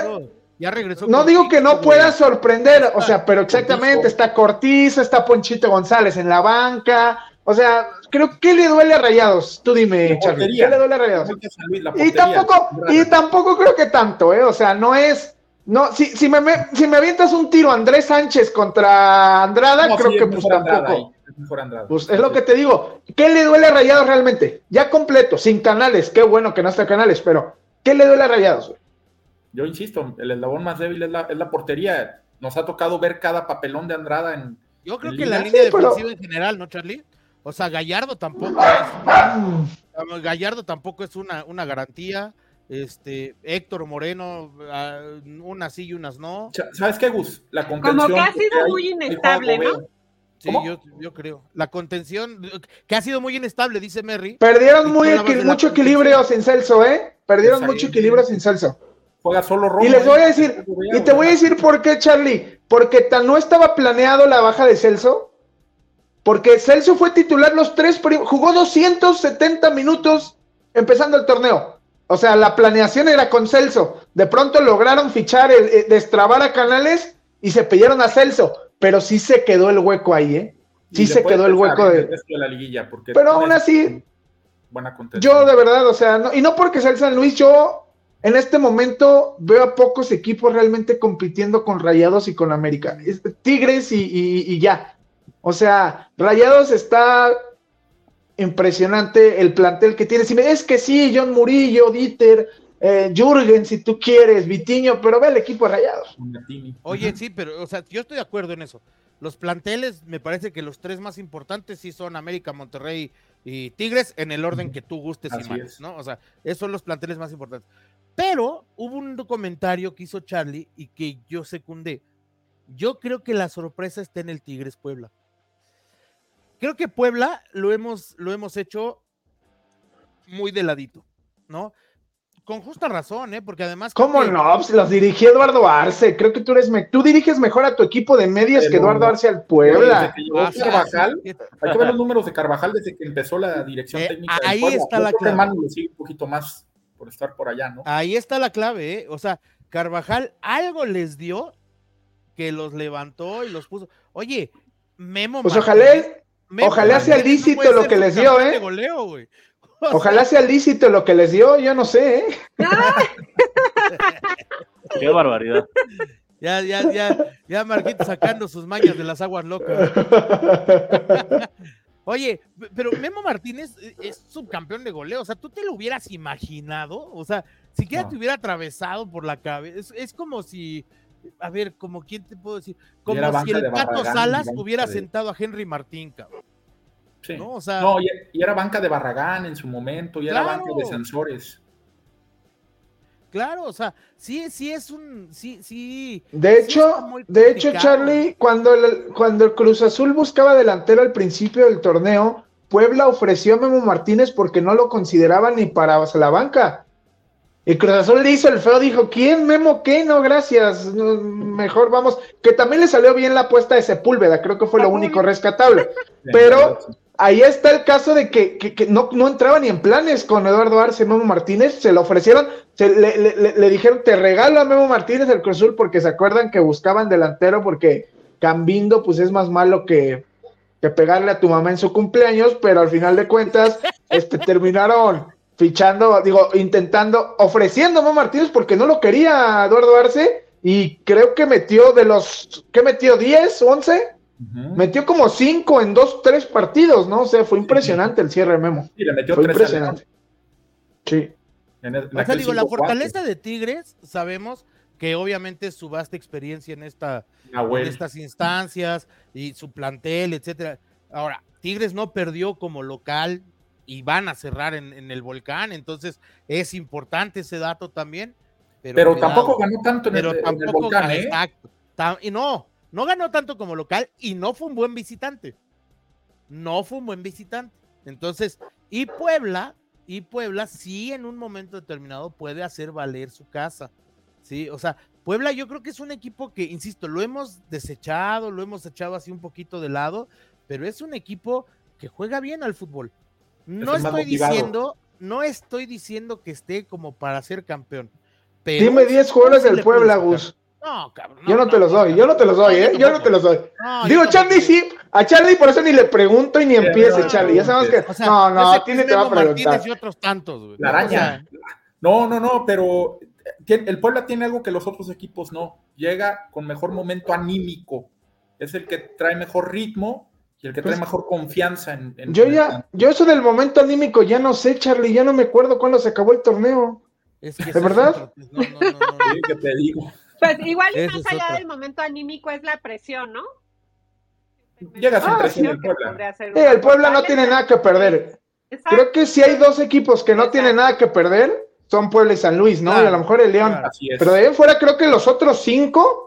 Ya regresó. No digo que no pueda sorprender, o sea, pero exactamente, está Cortizo, está Ponchito González en la banca, o sea, creo que le duele a Rayados. Tú dime, Charlie, ¿qué le duele a Rayados? Y tampoco, y tampoco creo que tanto, ¿eh? O sea, no es. No, si, si, me, si me avientas un tiro Andrés Sánchez contra Andrada, creo que pues tampoco. Pues es lo que te digo. ¿Qué le duele a Rayados realmente? Ya completo, sin canales. Qué bueno que no está canales, pero ¿qué le duele a Rayados? Yo insisto, el eslabón más débil es la, portería. Nos ha tocado ver cada papelón de Andrada en. Yo creo que la línea defensiva en general, ¿no, Charlie? O sea, Gallardo tampoco es. Gallardo tampoco es una, una garantía. Este, Héctor Moreno, ah, unas sí y unas no. ¿Sabes qué, Gus? La contención. Como que ha sido muy inestable, ¿no? Sí, yo, creo. La contención, que ha sido muy inestable, dice Merry. Perdieron muy mucho equilibrio sin Celso, ¿eh? Perdieron mucho equilibrio sin Celso. Juega solo Romo, Y les voy a decir, y te voy a decir por qué, Charlie. Porque tan no estaba planeado la baja de Celso, porque Celso fue titular los tres, jugó 270 minutos empezando el torneo. O sea, la planeación era con Celso. De pronto lograron fichar, el, eh, destrabar a Canales y se pidieron a Celso pero sí se quedó el hueco ahí, ¿eh? Sí se quedó el hueco de... la liguilla, pero aún así, buena yo de verdad, o sea, y no porque sea el San Luis, yo en este momento veo a pocos equipos realmente compitiendo con Rayados y con América. Tigres y, ya. O sea, Rayados está impresionante el plantel que tiene. Si me es que sí, John Murillo, Dieter, eh, Jürgen, si tú quieres, Vitiño, pero ve el equipo Rayados. Oye, sí, pero, o sea, yo estoy de acuerdo en eso. Los planteles, me parece que los tres más importantes sí son América, Monterrey y Tigres, en el orden que tú gustes y más, ¿no? O sea, esos son los planteles más importantes. Pero hubo un comentario que hizo Charlie y que yo secundé. Yo creo que la sorpresa está en el Tigres Puebla. Creo que Puebla lo hemos, lo hemos hecho muy de ladito, ¿no? con justa razón, ¿eh? Porque además. ¿Cómo no? Pues los dirigió Eduardo Arce. Creo que tú eres. Tú diriges mejor a tu equipo de medios que Eduardo Arce al Puebla. Ah, Carvajal, hay que ver los números de Carvajal desde que empezó la dirección eh, técnica. Ahí está la clave. un poquito más por estar por allá, ¿no? Ahí está la clave, ¿eh? O sea, Carvajal algo les dio que los levantó y los puso. Oye, Memo. Pues ojalá, ojalá sea lícito lo que les dio, ¿eh? Goleo, (laughs) Ojalá sea lícito lo que les dio, yo no sé. ¿eh? (laughs) Qué barbaridad. Ya, ya, ya, ya Marquito sacando sus mañas de las aguas locas. (laughs) Oye, pero Memo Martínez es subcampeón de goleo, o sea, ¿tú te lo hubieras imaginado? O sea, siquiera te hubiera atravesado por la cabeza. Es, como si, a ver, como quién te puedo decir, como si el Pato Salas hubiera sentado a Henry Martín, cabrón. ¿no? O sea, no, y, era banca de Barragán en su momento, y era banca de Sansores. Claro, o sea, sí, sí es un, sí, sí. De hecho, de hecho, Charlie, cuando el, cuando el Cruz Azul buscaba delantero al principio del torneo, Puebla ofreció a Memo Martínez porque no lo consideraba ni para la banca. Y Cruz Azul le hizo el feo, dijo, ¿quién Memo qué? No, gracias, mejor vamos. Que también le salió bien la apuesta de Sepúlveda, creo que fue lo único rescatable. (laughs) Pero ahí está el caso de que, no, no, entraba ni en planes con Eduardo Arce, Memo Martínez, se lo ofrecieron, se, le, dijeron, te regalo a Memo Martínez el Cruz Azul porque se acuerdan que buscaban delantero porque Cambindo pues es más malo que, que pegarle a tu mamá en su cumpleaños, pero al final de cuentas este, terminaron fichando, digo, intentando, ofreciendo a Martínez porque no lo quería Eduardo Arce y creo que metió de los, ¿qué metió? ¿10, 11? Metió como 5 en dos, tres partidos, ¿no? O sea, fue impresionante el cierre de Memo. Sí, le metió fue impresionante. Sí. o sea, digo, la fortaleza de Tigres, sabemos que obviamente su vasta experiencia en, esta, en estas instancias y su plantel, etcétera. Ahora, Tigres no perdió como local y van a cerrar en, el volcán, entonces es importante ese dato también. Pero, tampoco ganó tanto en, el, volcán, ¿eh? Exacto. Y no, no ganó tanto como local y no fue un buen visitante. No fue un buen visitante. Entonces, y Puebla, y Puebla sí en un momento determinado puede hacer valer su casa. Sí, o sea, Puebla yo creo que es un equipo que, insisto, lo hemos desechado, lo hemos echado así un poquito de lado, pero es un equipo que juega bien al fútbol. No estoy diciendo, no estoy diciendo que esté como para ser campeón. Pero Dime 10 jugadores del Puebla, Gus. No, cabrón. yo no, te los doy, yo no te los doy, ¿eh? Yo no te los doy. Digo, Charlie sí, a Charlie por eso ni le pregunto y ni empiece, Charlie. Ya sabemos que. no, no, a ti te va a preguntar. Y otros tantos, La araña. no, no, no, pero el Puebla tiene algo que los otros equipos no. Llega con mejor momento anímico. Es el que trae mejor ritmo y el que trae pues, mejor confianza en, yo ya, yo eso del momento anímico ya no sé, Charlie, ya no me acuerdo cuándo se acabó el torneo. Es que ¿De verdad? Pues, no, no, no, ¿Qué te digo? Pues igual y más allá del momento anímico es la presión, ¿no? Llega sin ah, presión el Puebla. el Puebla no tiene nada que perder. Creo que si hay dos equipos que no tienen nada que perder, son Puebla y San Luis, ¿no? y a lo mejor el León. Pero de ahí fuera creo que los otros cinco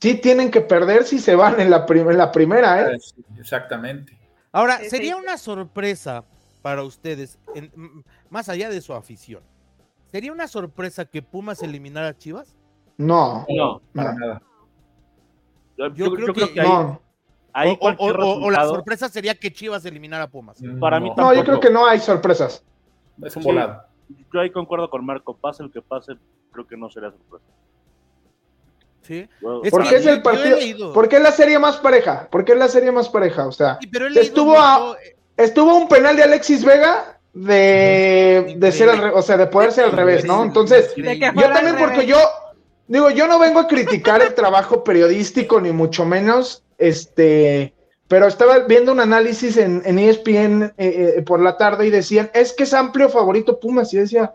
sí tienen que perder si se van en la, la primera, ¿eh? Exactamente. Ahora, sería una sorpresa para ustedes, más allá de su afición, ¿sería una sorpresa que Pumas eliminara a Chivas? No, no, para nada. Yo, creo, que, no. o, la sorpresa sería que Chivas eliminara a Pumas. Mm, para mí No, yo creo que no hay sorpresas. Es un volado. Yo ahí concuerdo con Marco, pase el que pase, creo que no sería sorpresa. ¿Por qué es el partido? ¿Por qué es la serie más pareja? ¿Por qué es la serie más pareja? O sea, estuvo, eh, estuvo un penal de Alexis Vega de, ser al, o sea, de poder ser al revés, ¿no? Entonces, yo también porque yo digo, yo no vengo a criticar el trabajo periodístico ni mucho menos, este, pero estaba viendo un análisis en, ESPN eh, eh, por la tarde y decían, es que es amplio favorito Pumas y decía,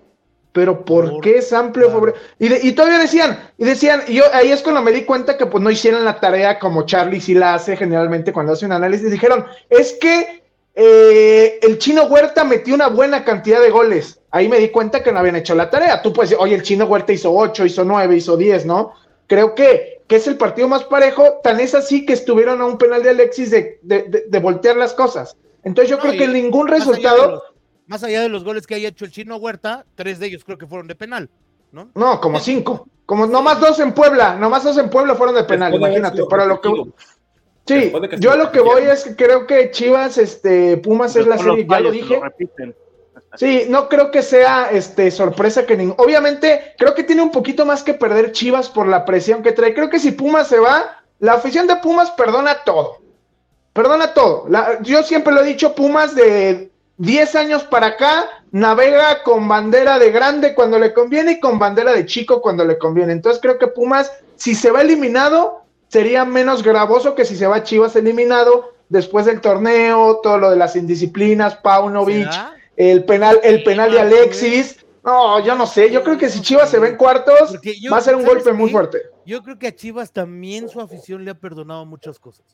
pero ¿por, qué es amplio y, todavía decían, y decían, y yo ahí es cuando me di cuenta que pues no hicieron la tarea como Charlie sí la hace generalmente cuando hace un análisis, dijeron, es que eh, el chino Huerta metió una buena cantidad de goles. Ahí me di cuenta que no habían hecho la tarea. Tú puedes decir, oye, el chino Huerta hizo 8, hizo 9, hizo 10, ¿no? Creo que, que es el partido más parejo, tan es así que estuvieron a un penal de Alexis de, de, voltear las cosas. Entonces yo creo que ningún resultado más allá de los goles que haya hecho el chino Huerta, tres de ellos creo que fueron de penal, ¿no? No, como cinco. Como nomás dos en Puebla, nomás dos en Puebla fueron de penal, imagínate. Para lo que. Sí, yo a lo que voy es que creo que Chivas, este, Pumas es la serie, ya lo dije. Sí, no creo que sea este sorpresa que ningún. Obviamente, creo que tiene un poquito más que perder Chivas por la presión que trae. Creo que si Pumas se va, la afición de Pumas perdona todo. Perdona todo. yo siempre lo he dicho, Pumas de 10 años para acá navega con bandera de grande cuando le conviene y con bandera de chico cuando le conviene. Entonces creo que Pumas, si se va eliminado, sería menos gravoso que si se va Chivas eliminado después del torneo, todo lo de las indisciplinas, Paunovic, el penal, el penal de Alexis. No, yo no sé, yo creo que si Chivas se ve en cuartos, va a ser un golpe muy fuerte. Yo creo que a Chivas también su afición le ha perdonado muchas cosas.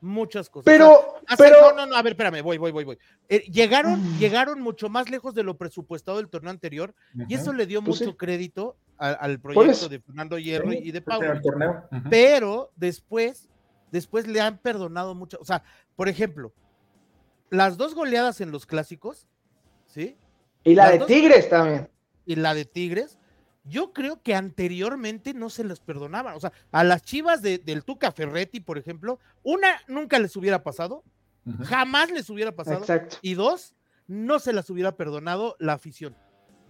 Muchas cosas. Pero, pero. No, no, no, a ver, espérame, voy, voy, voy, voy. Eh, llegaron, mm. llegaron mucho más lejos de lo presupuestado del torneo anterior y eso le dio pues mucho crédito al proyecto de Fernando Hierro y de Pau. Pero después, después le han perdonado mucho. O sea, por ejemplo, las dos goleadas en los clásicos, ¿sí? Y la de Tigres también. Y la de Tigres, yo creo que anteriormente no se les perdonaban. O sea, a las chivas del Tuca Ferretti, por ejemplo, una nunca les hubiera pasado, jamás les hubiera pasado. Y dos, no se las hubiera perdonado la afición,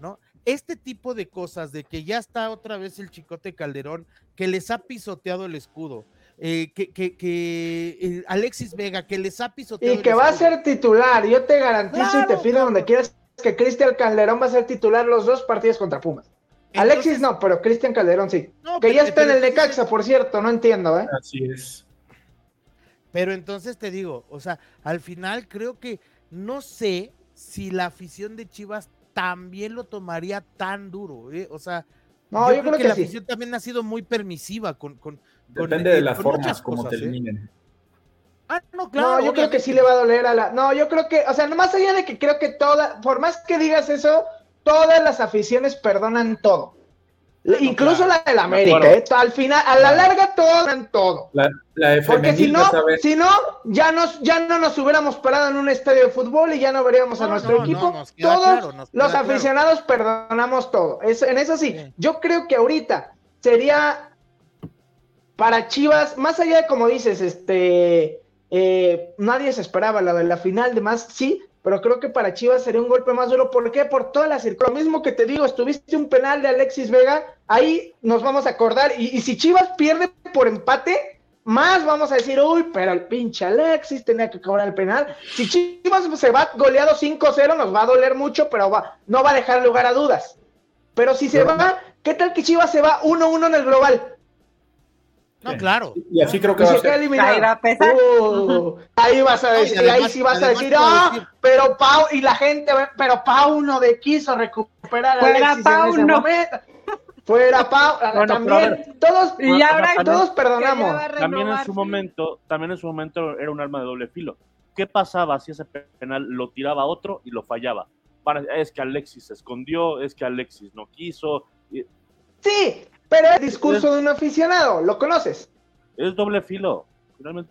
¿no? Este tipo de cosas, de que ya está otra vez el chicote Calderón, que les ha pisoteado el escudo, eh, que, que, eh, Alexis Vega, que les ha pisoteado. Y que va a ser titular, yo te garantizo y te pido donde quieras que Cristian Calderón va a ser titular los dos partidos contra Pumas. Alexis no, pero Cristian Calderón sí. que ya está en el Necaxa, por cierto, no entiendo, ¿eh? Así es. Pero entonces te digo, o sea, al final creo que no sé si la afición de Chivas también lo tomaría tan duro, ¿eh? O sea, no, yo, creo, que, la afición también ha sido muy permisiva con. con Depende de eh, las formas como ¿eh? terminen. Ah, no, claro. No, yo creo que sí le va a doler a la. No, yo creo que, o sea, no más allá de que creo que toda, por más que digas eso, todas las aficiones perdonan todo. Incluso la del América, ¿eh? al final, a la larga perdonan todo. La, la Porque si no, si no, ya nos, ya no nos hubiéramos parado en un estadio de fútbol y ya no veríamos a nuestro equipo. Todos los aficionados perdonamos todo. en eso sí, yo creo que ahorita sería para Chivas, más allá de como dices, este eh, nadie se esperaba la de la final, de más, sí, pero creo que para Chivas sería un golpe más duro. ¿Por qué? Por toda la circunstancia. Lo mismo que te digo, estuviste un penal de Alexis Vega, ahí nos vamos a acordar. Y, si Chivas pierde por empate, más vamos a decir, uy, pero el pinche Alexis tenía que cobrar el penal. Si Chivas se va goleado 5-0, nos va a doler mucho, pero va, no va a dejar lugar a dudas. Pero si se va, ¿qué tal que Chivas se va 1-1 en el global? No, claro. Y así creo que va a ser. Uh, ahí vas a decir, ahí sí vas a decir, ah, pero Pau, y la gente, pero Pau no de quiso recuperar a Fuera Pau, no. Fuera Pau, también, todos, y ahora todos perdonamos. También en su momento, también en su momento era un arma de doble filo. ¿Qué pasaba si ese penal lo tiraba otro y lo fallaba? es que Alexis se escondió, es que Alexis no quiso. Sí, pero es el discurso de un aficionado, ¿lo conoces? Es doble filo. Finalmente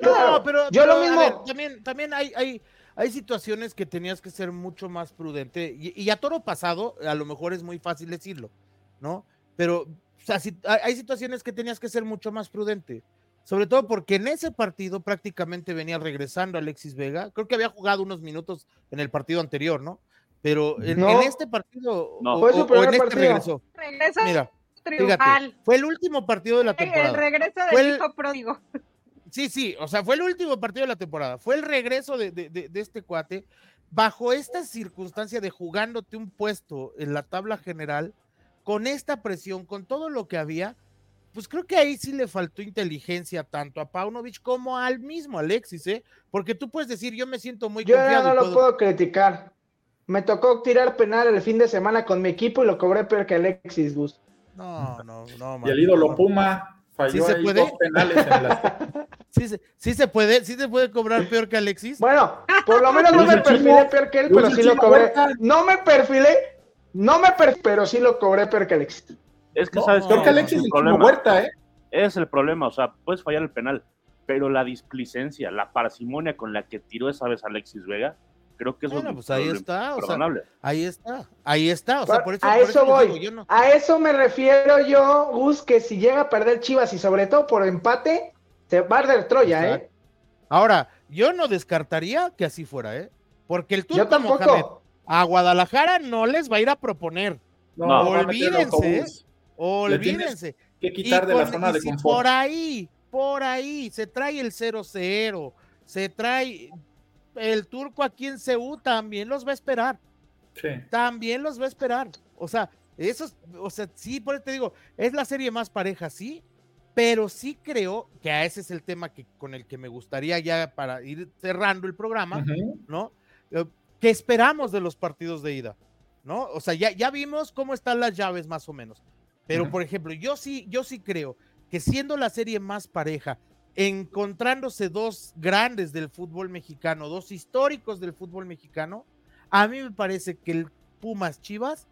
Claro, pero, yo lo mismo. también, también hay, hay, hay situaciones que tenías que ser mucho más prudente. Y, a toro pasado, a lo mejor es muy fácil decirlo, ¿no? Pero o sea, hay situaciones que tenías que ser mucho más prudente. Sobre todo porque en ese partido prácticamente venía regresando Alexis Vega. Creo que había jugado unos minutos en el partido anterior, ¿no? Pero en, este partido, no. Fue su primer en este regresó. Mira, fue el último partido de la temporada. El regreso del hijo pródigo. (laughs) Sí, sí, o sea, fue el último partido de la temporada. Fue el regreso de, este cuate. Bajo esta circunstancia de jugándote un puesto en la tabla general, con esta presión, con todo lo que había, pues creo que ahí sí le faltó inteligencia tanto a Paunovic como al mismo Alexis, ¿eh? Porque tú puedes decir, yo me siento muy yo confiado. Yo no lo puedo criticar. Me tocó tirar penal el fin de semana con mi equipo y lo cobré peor que Alexis Bus. No, no, no. Y el ídolo Puma falló se puede? dos penales en las... (laughs) sí, se, sí se puede, sí se puede cobrar peor que Alexis. Bueno, por lo menos no me perfilé peor que él, pero sí lo cobré. No me perfilé, no me perfilé, pero sí lo cobré peor que Alexis. Es que sabes peor que Alexis es el problema. Huerta, ¿eh? Es el problema, o sea, puedes fallar el penal, pero la displicencia, la parsimonia con la que tiró esa vez Alexis Vega, Creo que eso bueno, pues ahí está, o sea, ahí está, ahí está, o sea, por eso, a eso, voy, a eso me refiero yo, Gus, que si llega a perder Chivas y sobre todo por empate, se va a perder Troya, ¿eh? Ahora, yo no descartaría que así fuera, ¿eh? Porque el Turco Mohamed a Guadalajara no les va a ir a proponer. No, olvídense, ¿eh? olvídense. Que quitar de la zona de confort. Por ahí, por ahí, se trae el 0-0, se trae, el turco aquí en Ceú también los va a esperar. Sí. También los va a esperar. O sea, eso, o sea, sí, por eso te digo, es la serie más pareja, sí, pero sí creo que a ese es el tema que, con el que me gustaría ya para ir cerrando el programa, ¿no? Eh, ¿Qué esperamos de los partidos de ida? ¿No? O sea, ya, ya vimos cómo están las llaves más o menos. Pero, por ejemplo, yo sí, yo sí creo que siendo la serie más pareja encontrándose dos grandes del fútbol mexicano, dos históricos del fútbol mexicano, a mí me parece que el Pumas Chivas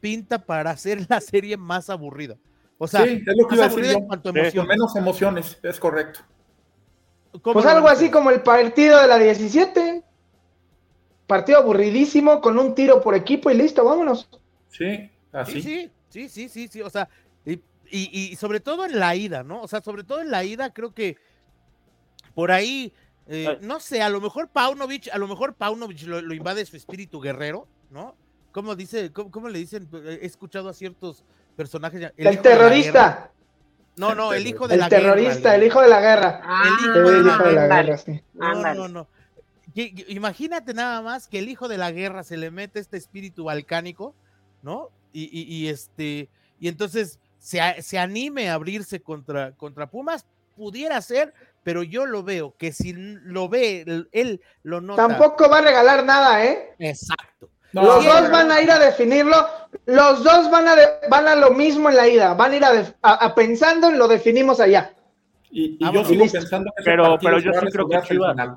pinta para hacer la serie más aburrida. O sea, Sí, es lo que más iba a aburrida decir en yo. cuanto a Con emoción. menos emociones, es correcto. ¿Cómo Pues algo así como el partido de la 17. Partido aburridísimo con un tiro por equipo y listo, vámonos. Sí, así. Sí, sí, sí, sí, sí, sí, o sea, y, y- sobre todo en la ida, ¿no? O sea, sobre todo en la ida, creo que por ahí, eh, no sé, a lo mejor Paunovic, a lo mejor Paunovic lo, lo invade su espíritu guerrero, ¿no? ¿Cómo dice, cómo, cómo le dicen? He escuchado a ciertos personajes. ya- El, de la terrorista. No, no, el hijo de El la guerra, terrorista, le- el hijo de la guerra. Ah, El hijo el hijo de la guerra, sí. No, no, no. Imagínate nada más que el hijo de la guerra se le mete este espíritu balcánico, ¿no? Y, y- y este, y entonces se, se anime a abrirse contra, contra Pumas, pudiera ser, pero yo lo veo que si lo ve, él, lo nota. Tampoco va a regalar nada, ¿eh? Exacto. No, los sí, dos no, van a ir a definirlo. Los dos van a, de- van a lo mismo en la ida. Van a ir a, def- a- a pensando en lo definimos allá. Y, y yo sigo Listo. pensando que Pero- pero yo sí creo que Chivas-.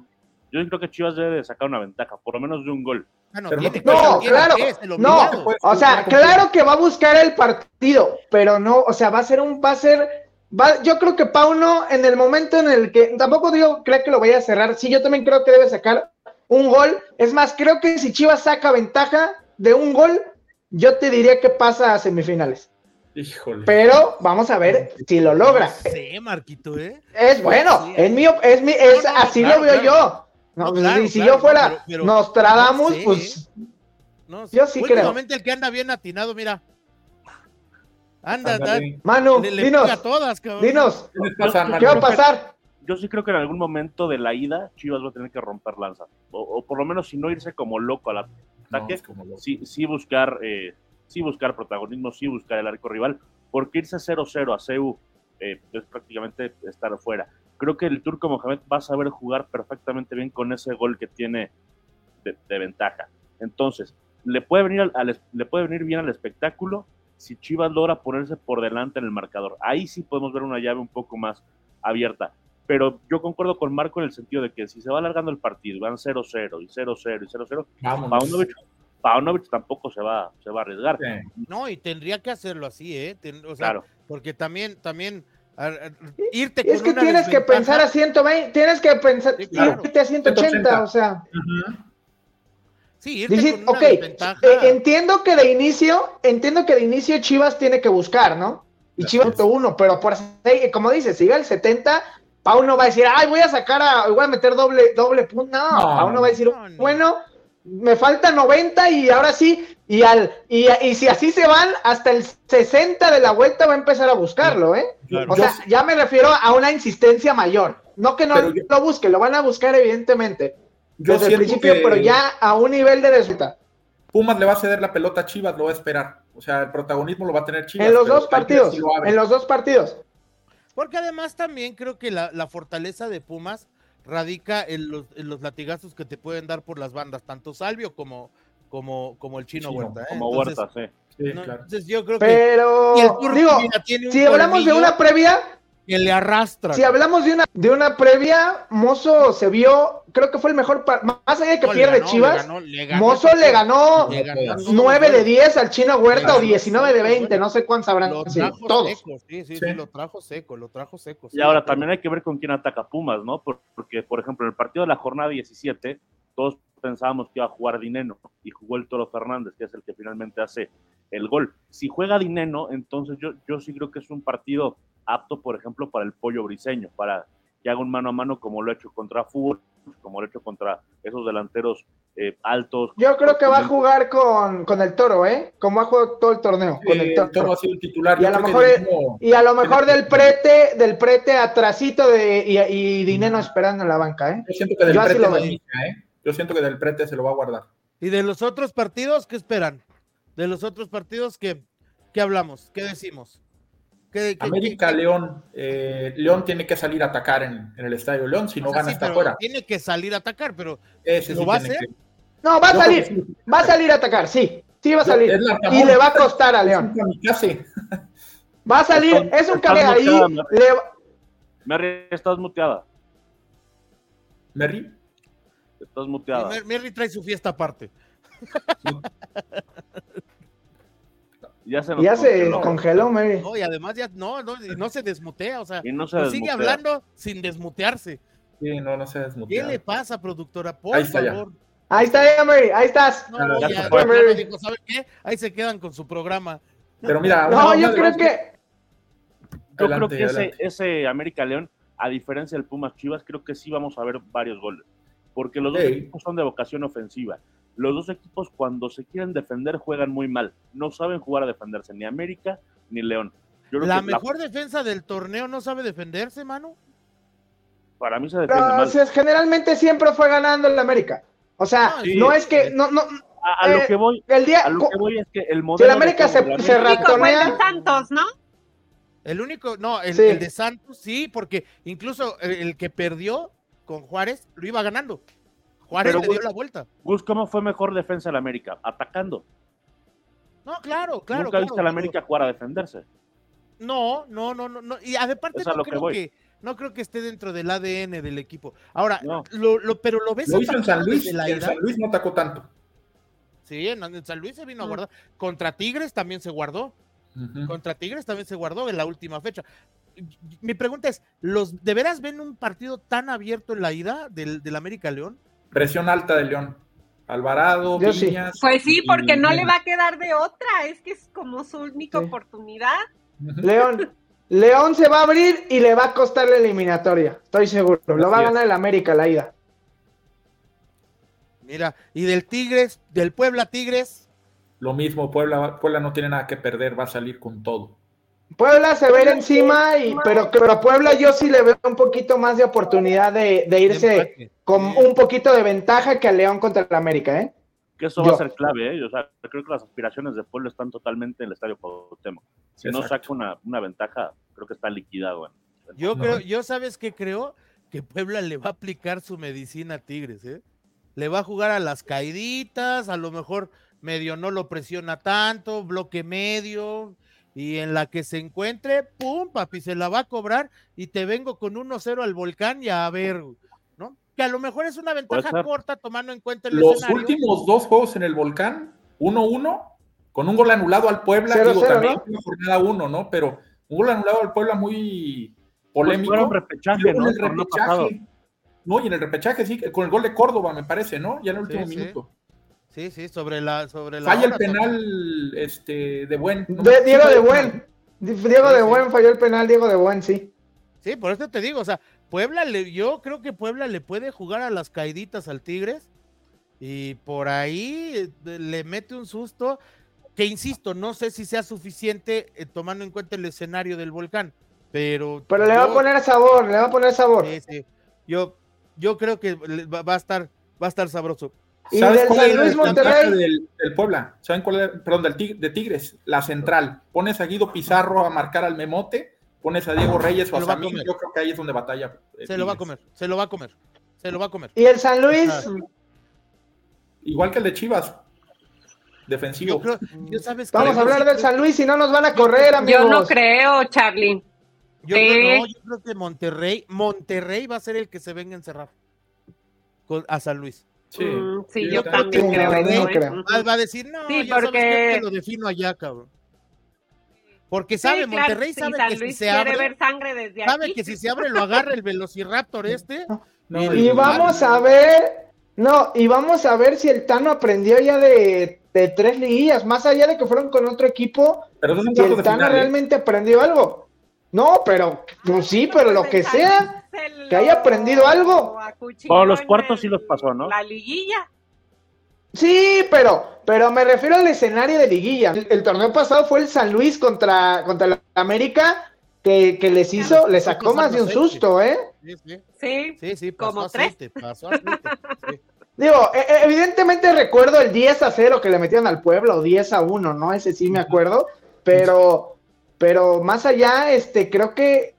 Yo creo que Chivas debe de sacar una ventaja, por lo menos de un gol. Ah, no, Pero tiene claro. es No, o sea, claro que va a buscar el partido, pero no, o sea, va a ser un, va a ser, va, yo creo que Pauno en el momento en el que, tampoco digo, creo que lo vaya a cerrar, sí, yo también creo que debe sacar un gol, es más, creo que si Chivas saca ventaja de un gol, yo te diría que pasa a semifinales, Híjole. pero vamos a ver si lo logra. No sé, Marquito, ¿eh? Es bueno, Sí. es mío, es mi, es, No, no, así claro, lo veo claro. yo. No, No, pues, claro, y si claro, yo fuera no, pero- pero- Nostradamus, no sé, pues No, Yo sí creo. Últimamente el que anda bien atinado, mira. Anda. Manu, le, le dinos, a todas, dinos, ¿Qué les pasa, Yo- ¿qué va a pasar? Yo sí creo que en algún momento de la ida Chivas va a tener que romper lanza. O, o por lo menos si no irse como loco al No, ataque, loco. sí, sí buscar eh, sí buscar protagonismo, sí buscar el arco rival, porque irse 0-0 a CEU eh, es prácticamente estar fuera. Creo que el turco Mohamed va a saber jugar perfectamente bien con ese gol que tiene de, de ventaja. Entonces, le puede, venir al- al- le puede venir bien al espectáculo si Chivas logra ponerse por delante en el marcador. Ahí sí podemos ver una llave un poco más abierta. Pero yo concuerdo con Marco en el sentido de que si se va alargando el partido, van 0-0 y 0-0 y 0-0, Vámonos. Paunovic, Paunovic tampoco se va, se va a arriesgar. Sí. No, y tendría que hacerlo así, ¿eh? Ten- o sea, Claro. porque también, también, a- a- irte Y es con que una tienes que pensar a 120, tienes que pensar, Sí, claro. irte a 180, 180. o sea, Ujú. Sí, irte dices, con una ok, desventaja. eh, entiendo que de inicio, entiendo que de inicio Chivas tiene que buscar, ¿no? Y Chivas uno, pero por ahí, como dices, si llega el 70, Pau no va a decir, ay, voy a sacar a, voy a meter doble, doble punto, no, No, Pau no va a decir, no, no. bueno, me falta 90 y ahora sí, y al, y, y si así se van, hasta el 60 de la vuelta va a empezar a buscarlo, ¿eh? Claro. O sea, ya me refiero a una insistencia mayor. No que no Pero yo- lo busque, lo van a buscar evidentemente. yo desde el principio, que pero ya a un nivel de resultado. Pumas le va a ceder la pelota a Chivas, lo va a esperar. O sea, el protagonismo lo va a tener Chivas. En los dos partidos, lo en los dos partidos. Porque además también creo que la, la fortaleza de Pumas radica en los, en los latigazos que te pueden dar por las bandas, tanto Salvio como, como, como el chino, Chino, Huerta. ¿eh? Como Entonces, Huerta, sí. Sí, no, claro. entonces yo creo que Pero y el Turco, digo, tiene si hablamos de una previa, que le arrastra. si hablamos de una de una previa, Mozo se vio, creo que fue el mejor, más allá de que No, le pierde ganó, le Chivas, ganó, le ganó Mozo le ganó le ganó todos 9 los de goles. 10 al Chino Huerta Le o ganó 19 de todos los 20, no sé cuántos habrán Lo todos. seco, sí, sí, sí, Sí. lo trajo seco, lo trajo seco. Y sí, ahora también hay que ver con quién ataca Pumas, ¿no? Por- Porque, por ejemplo, en el partido de la jornada 17, todos pensábamos que iba a jugar Dineno y jugó el Toro Fernández, que es el que finalmente hace el gol. Si juega Dineno, entonces yo, yo sí creo que es un partido apto, por ejemplo, para el pollo briseño, para que haga un mano a mano como lo ha hecho contra Fútbol, como lo ha hecho contra esos delanteros eh, altos. Yo creo que va a jugar con, con el Toro, ¿eh? Como ha jugado todo el torneo, con el Toro. Toro ha sido el titular. Y a lo mejor Y a lo mejor del prete, del prete atrasito de, y, y Dineno esperando en la banca, ¿eh? Yo siento que del Yo así prete lo no ¿eh? Yo siento que del prete se lo va a guardar. ¿Y de los otros partidos qué esperan? De los otros partidos qué, qué hablamos? ¿Qué decimos? ¿Qué, qué- América, qué- León. eh, León tiene que salir a atacar en, en el Estadio León, si no o sea, gana sí, hasta afuera. Tiene que salir a atacar, pero Ese ¿lo sí va a hacer? que- No, va a salir, sí. va a salir a atacar, sí, sí va a salir. Y le va a costar a León. Va a salir, es un cambio ahí, le Merry, estás muteada. Merry. Estás muteada. Merry trae su fiesta aparte. (laughs) ya se, ya se congeló, Merry. No, y además ya no, no, no se desmutea, o sea, y no se sigue hablando sin desmutearse. Sí, no, no se desmutea. ¿Qué le pasa, productora? Por favor. Ahí está, Mary, ahí estás. No, ya, ya, ya dijo, ¿sabe qué? Ahí se quedan con su programa. Pero mira, no, yo creo que. Yo creo que ese, ese América León, a diferencia del Pumas Chivas, creo que sí vamos a ver varios goles. Porque los dos equipos son de vocación ofensiva. Los dos equipos, cuando se quieren defender, juegan muy mal. No saben jugar a defenderse, ni América ni León. la mejor defensa del torneo no sabe defenderse, mano. Para mí se defiende mal. Generalmente siempre fue ganando el América. O sea, no es que. No, no, a, lo eh, que voy, el día, a lo que voy es que el modelo. Si el América se, se ratonea. El Santos, ¿no? El único, no, el, el, de Santos sí, porque incluso el, que perdió con Juárez lo iba ganando. Juárez le dio la vuelta. Gus, ¿cómo fue mejor defensa del América? Atacando. No, claro, claro. Nunca viste al América jugar a defenderse. No, no, no, no, no. Y aparte no creo que, no creo que esté dentro del ADN del equipo. Ahora, lo, lo, pero lo ves lo hizo en San Luis, en San Luis no atacó tanto. Sí, en, San Luis se vino a guardar. Contra Tigres también se guardó. Contra Tigres también se guardó en la última fecha. Mi pregunta es, ¿los de veras ven un partido tan abierto en la ida del, del América León? Presión alta de León. Alvarado, Viñas, Pues sí, porque no le va a quedar de otra, es que es como su única oportunidad. León, León se va a abrir y le va a costar la eliminatoria, estoy seguro. Lo va a ganar el América la ida. Mira, y del Tigres, del Puebla Tigres. Lo mismo, Puebla, Puebla no tiene nada que perder, va a salir con todo. Puebla se ve encima, y, pero, pero Puebla yo sí le veo un poquito más de oportunidad de, irse con un poquito de ventaja que a León contra el América, ¿eh? Que eso va a ser clave, ¿eh? O sea, creo que las aspiraciones de Puebla están totalmente en el Estadio Cuauhtémoc. Si no saca una, una, ventaja, creo que está liquidado. Yo creo, yo sabes que creo que Puebla le va a aplicar su medicina a Tigres, ¿eh? le va a jugar a las caiditas, a lo mejor medio no lo presiona tanto, bloque medio, y en la que se encuentre, pum, papi, se la va a cobrar y te vengo con 1-0 al volcán y a ver, ¿no? Que a lo mejor es una ventaja corta tomando en cuenta el Los últimos dos juegos en el volcán, 1-1, con un gol anulado al Puebla, digo, también ¿no? jornada 1, ¿no? Pero un gol anulado al Puebla muy polémico. Pues repechaje, ¿no? El repechaje, no, y en el repechaje sí, con el gol de Córdoba, me parece, ¿no? Ya en el último minuto. Sí, sí, sobre la. Sobre la Falla el penal este, de buen. Diego de buen. Diego de buen falló el penal, Diego de buen, sí. Sí, por eso te digo, o sea, Puebla, le, yo creo que Puebla le puede jugar a las caiditas al Tigres y por ahí eh, le mete un susto que, insisto, no sé si sea suficiente eh, tomando en cuenta el escenario del volcán, pero... Pero le va a poner sabor, le va a poner sabor. Sí, sí. Yo, yo creo que va, a estar, va a estar sabroso. ¿Y ¿Sabes cuál es el del, del, Puebla? ¿Saben cuál es? Perdón, del de Tigres, la central. Pones a Guido Pizarro a marcar al Memote, pones a Diego Reyes o a Samir, yo creo que ahí es donde batalla. Eh, se lo va a comer, se lo va a comer, se lo va a comer. ¿Y el San Luis? Igual que el de Chivas. Defensivo. Vamos a hablar del San Luis y no nos van a correr, amigos. Yo no creo, Charlie. Yo, creo, yo creo que Monterrey, Monterrey va a ser el que se venga a encerrar a San Luis. Sí, mm, sí yo, también creo, ¿eh? Va a decir, no, sí, ya porque... sabes que lo defino allá, cabrón. Porque sabe, Monterrey sabe que si se abre, ver sangre desde sabe que si se abre lo agarra el Velociraptor este. y, vamos a ver, no, y vamos a ver si el Tano aprendió ya de, de tres liguillas, más allá de que fueron con otro equipo, Pero si el Tano ¿eh? realmente aprendió algo. No, pero, pues sí, pero lo que sea, que haya aprendido algo. Por los cuartos sí los pasó, ¿no? La liguilla. Sí, pero, pero me refiero al escenario de liguilla. El, torneo pasado fue el San Luis contra, contra la América, que, que les hizo, les sacó más de un susto, ¿eh? Sí, sí, sí, como tres. Digo, e, e, evidentemente recuerdo el 10 a 0 que le metieron al pueblo, o 10 a 1, ¿no? Ese sí me acuerdo, pero pero más allá, este, creo que,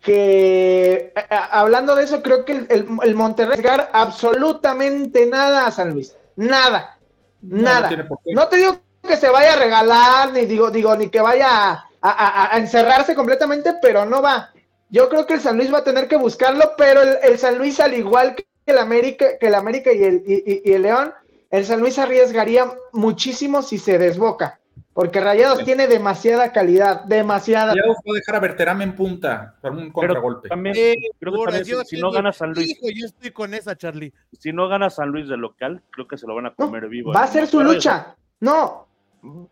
que hablando de eso, creo que el, el, Monterrey llegar absolutamente nada a San Luis. Nada. nada. No, te digo que se vaya a regalar, ni digo, digo, ni que vaya a, encerrarse completamente, pero no va. yo creo que el San Luis va a tener que buscarlo, pero el, San Luis, al igual que el América, que el América y el, y, el León, el San Luis arriesgaría muchísimo si se desboca. Porque Rayados tiene demasiada calidad, demasiada. Rayados puede dejar a Berterame en punta para un contragolpe. también, creo que también, si, no gana San Luis. yo estoy con esa, Charlie. Si no gana San Luis de local, creo que se lo van a comer vivo. Va a ser su lucha. No,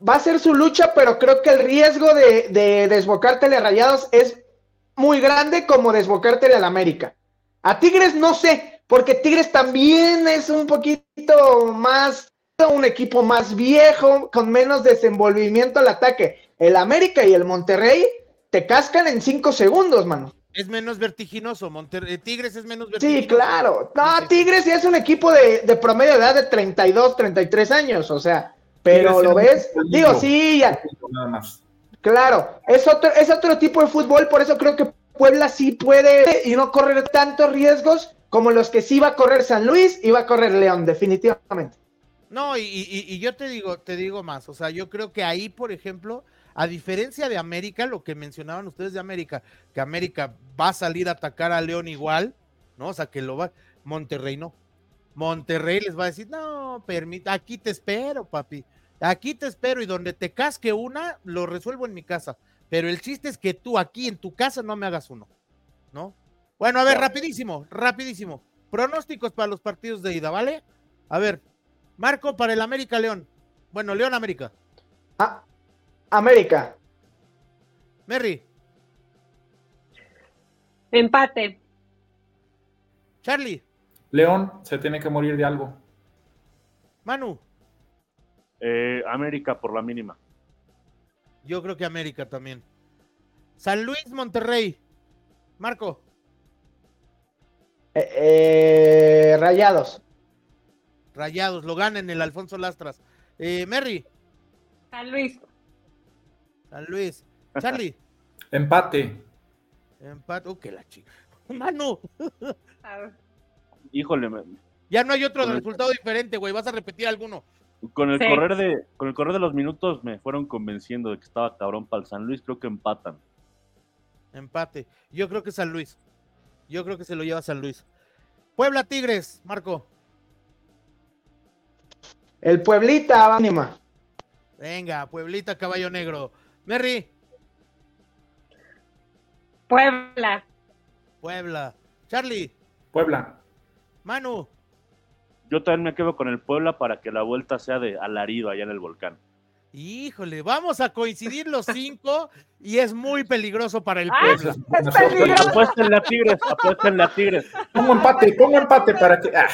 va a ser su lucha, pero creo que el riesgo de, de desbocártele a Rayados es muy grande como desbocártele al América. A Tigres no sé, porque Tigres también es un poquito más, un equipo más viejo, con menos desenvolvimiento al ataque. El América y el Monterrey te cascan en cinco segundos, mano. Es menos vertiginoso, Monterrey, Tigres es menos vertiginoso. Sí, claro. No, Tigres ya es un equipo de, de promedio de edad de 32, 33 años, o sea, pero lo ves, digo, sí, ya. Nada más. Claro, es otro, es otro tipo de fútbol, por eso creo que Puebla sí puede y no correr tantos riesgos como los que sí va a correr San Luis y va a correr León, definitivamente. No, y, yo te digo, te digo más, o sea, yo creo que ahí, por ejemplo, a diferencia de América, lo que mencionaban ustedes de América, que América va a salir a atacar a León igual, ¿no? O sea, que lo va, Monterrey no. Monterrey les va a decir, no, permita, aquí te espero, papi. Aquí te espero y donde te casque una, lo resuelvo en mi casa. Pero el chiste es que tú aquí en tu casa no me hagas uno, ¿no? Bueno, a ver, rapidísimo, rapidísimo. Pronósticos para los partidos de ida, ¿vale? A ver, Marco para el América León. Bueno, León América. Ah, América. Merry. Empate. Charlie. León se tiene que morir de algo. Manu. Eh, América por la mínima. Yo creo que América también. San Luis, Monterrey. Marco. Eh, eh, rayados. Rayados, lo ganen el Alfonso Lastras. Eh, Merry. San Luis. San Luis. Charlie. (laughs) Empate. Empate. Uh, que la chica. (laughs) Manu. Híjole. Ya no hay otro resultado diferente, güey. Vas a repetir alguno. Con el, correr de, con el correr de los minutos me fueron convenciendo de que estaba cabrón para el San Luis. Creo que empatan. Empate. Yo creo que San Luis. Yo creo que se lo lleva San Luis. Puebla Tigres, Marco. El Pueblita, ánima. Venga, Pueblita, caballo negro. Merry. Puebla. Puebla. Charlie. Puebla. Manu. Yo también me quedo con el Puebla para que la vuelta sea de alarido allá en el volcán. Híjole, vamos a coincidir los cinco y es muy peligroso para el Puebla. apuesten la Tigres, apuesten la Tigres. Pongo empate, pongo empate para que. Ah.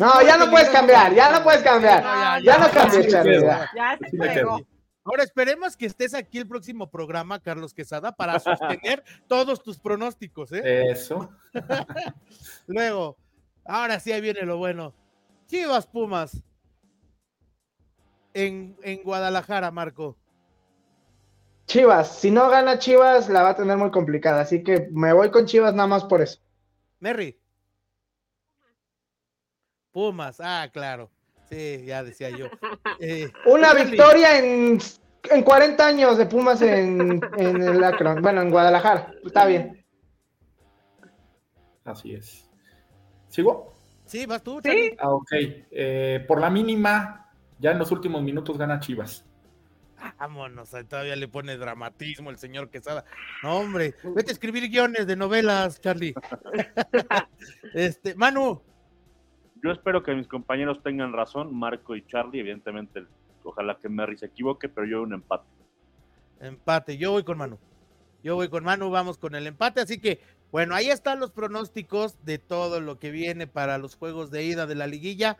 No, ya no puedes cambiar, ya no puedes cambiar. ya, no cambies, Ya se Ahora esperemos que estés aquí el próximo programa, Carlos Quesada, para sostener (laughs) todos tus pronósticos. ¿eh? Eso. (laughs) Luego, Ahora sí, ahí viene lo bueno. Chivas Pumas. En, en Guadalajara, Marco. Chivas, si no gana Chivas, la va a tener muy complicada. Así que me voy con Chivas nada más por eso. Merry. Pumas, ah, claro. Sí, ya decía yo. (laughs) Eh, Una victoria en, en, 40 años de Pumas en, en el Akron. Bueno, en Guadalajara. Está bien. Así es. ¿Sigo? Sí, vas tú. ¿Sí? Ah, ok. Eh, por la mínima, ya en los últimos minutos gana Chivas. Vámonos, todavía le pone dramatismo el señor Quesada. No, hombre, vete a escribir guiones de novelas, Charlie. (laughs) este, Manu. Yo espero que mis compañeros tengan razón, Marco y Charlie, evidentemente, ojalá que Merry se equivoque, pero yo un empate. Empate, yo voy con Manu. Yo voy con Manu, vamos con el empate, así que bueno, ahí están los pronósticos de todo lo que viene para los juegos de ida de la liguilla.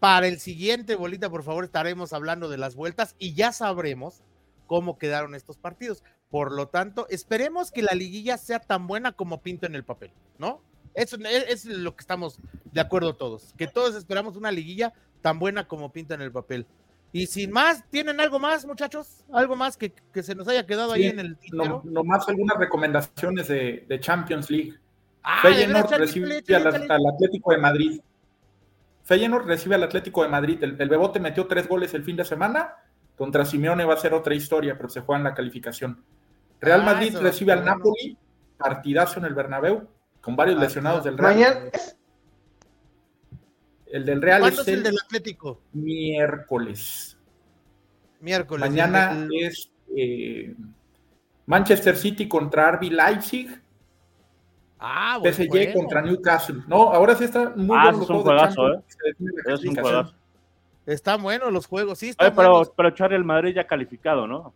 Para el siguiente, bolita, por favor, estaremos hablando de las vueltas y ya sabremos cómo quedaron estos partidos. Por lo tanto, esperemos que la liguilla sea tan buena como pinto en el papel, ¿no? Eso es lo que estamos de acuerdo todos, que todos esperamos una liguilla tan buena como pinta en el papel. Y sin más, ¿tienen algo más, muchachos? ¿Algo más que, se nos haya quedado ahí en el tintero? No, más algunas recomendaciones de, Champions League. Ah, Feyenoord recibe al, Atlético de Madrid. Feyenoord recibe al Atlético de Madrid. El, Bebote metió tres goles el fin de semana. Contra Simeone va a ser otra historia, pero se juega en la calificación. Real ah, Madrid recibe al Napoli. partidazo en el Bernabéu, con varios Ah, lesionados del Real. Mañana, El del Real ¿Cuándo es es el el del Atlético? miércoles. Miércoles. Mañana es eh, Manchester City contra RB Leipzig, Ah, buen PSG contra Newcastle. No, ahora sí está muy Ah, bueno es los un de juegazo, Champions, la Es un juegazo. Están buenos los juegos, sí, están Oye, pero, buenos. pero Charlie, el Madrid ya calificado, ¿no?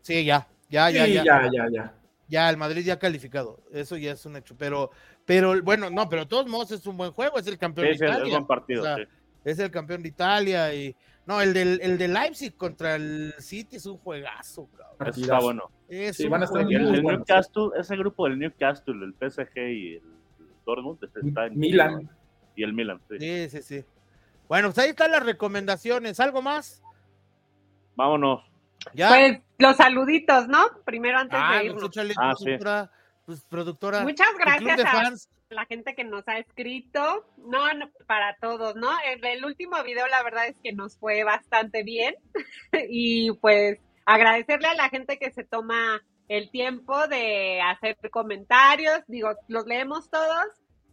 Sí, ya, ya, ya, Sí, ya, ya, ya, ya. Ya, el Madrid ya calificado. Eso ya es un hecho. Pero, pero, bueno, no, pero de todos modos es un buen juego, es el campeón Sí, de sí, es Italia. buen partido. O sea, sí. Es el campeón de Italia y. No, el del, el de Leipzig contra el City es un juegazo, cabrón. Eso está bueno. Es Sí, van a estar el, el. Newcastle, ese grupo del Newcastle, el PSG y el Dortmund está en Milan. y el Milan. sí. Sí, sí, sí. Bueno, pues ahí están las recomendaciones. ¿Algo más? Vámonos. ¿Ya? Pues los saluditos, ¿no? Primero antes ah, de pues irnos. échale, Ah, sí. productora, pues, productora. Muchas gracias de a fans. la gente que nos ha escrito. No, no, para todos, ¿no? El, el último video, la verdad es que nos fue bastante bien. (laughs) y pues agradecerle a la gente que se toma el tiempo de hacer comentarios. Digo, los leemos todos.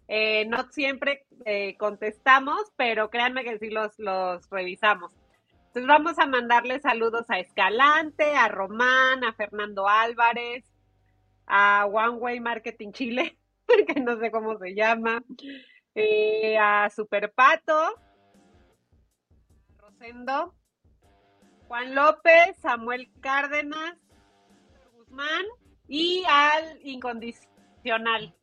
Eh, no siempre eh, contestamos, pero créanme que sí los, los revisamos. Entonces vamos a mandarle saludos a Escalante, a Román, a Fernando Álvarez, a One Way Marketing Chile, (laughs) que no sé cómo se llama, eh, a Super Pato, Rosendo, Juan López, Samuel Cárdenas, Guzmán y al Incondicional.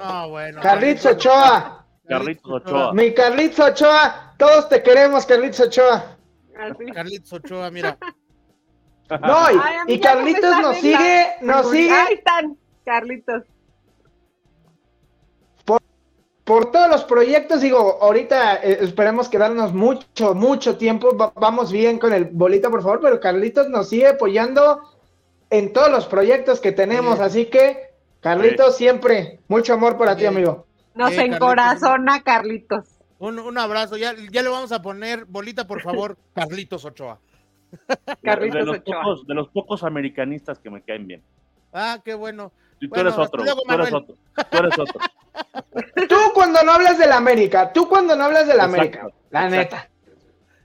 Ah, bueno. Carlitos Ochoa, Carlitos Ochoa. mi Carlitos Ochoa, todos te queremos, Carlitos Ochoa. Carlitos Ochoa, mira. (laughs) No, y, Ay, Carlitos nos sigue, nos Ahí sigue están, Carlitos. por todos los proyectos. Digo, ahorita eh, esperemos quedarnos mucho, mucho tiempo. Va- vamos bien con el bolita, por favor, pero Carlitos nos sigue apoyando en todos los proyectos que tenemos. Sí. Así que, Carlitos, siempre mucho amor para ti, amigo. Nos encorazona Carlitos. Un, un abrazo. Ya, ya le vamos a poner bolita, por favor, (laughs) Carlitos Ochoa. Carlitos de, los Ochoa. pocos, de los pocos americanistas que me caen bien. Ah, qué bueno. Y tú Bueno, eres otro, luego, tú eres otro, tú eres otro. (laughs) Tú cuando no hablas de la América, tú cuando no hablas de la Exacto, América, la exacto. neta.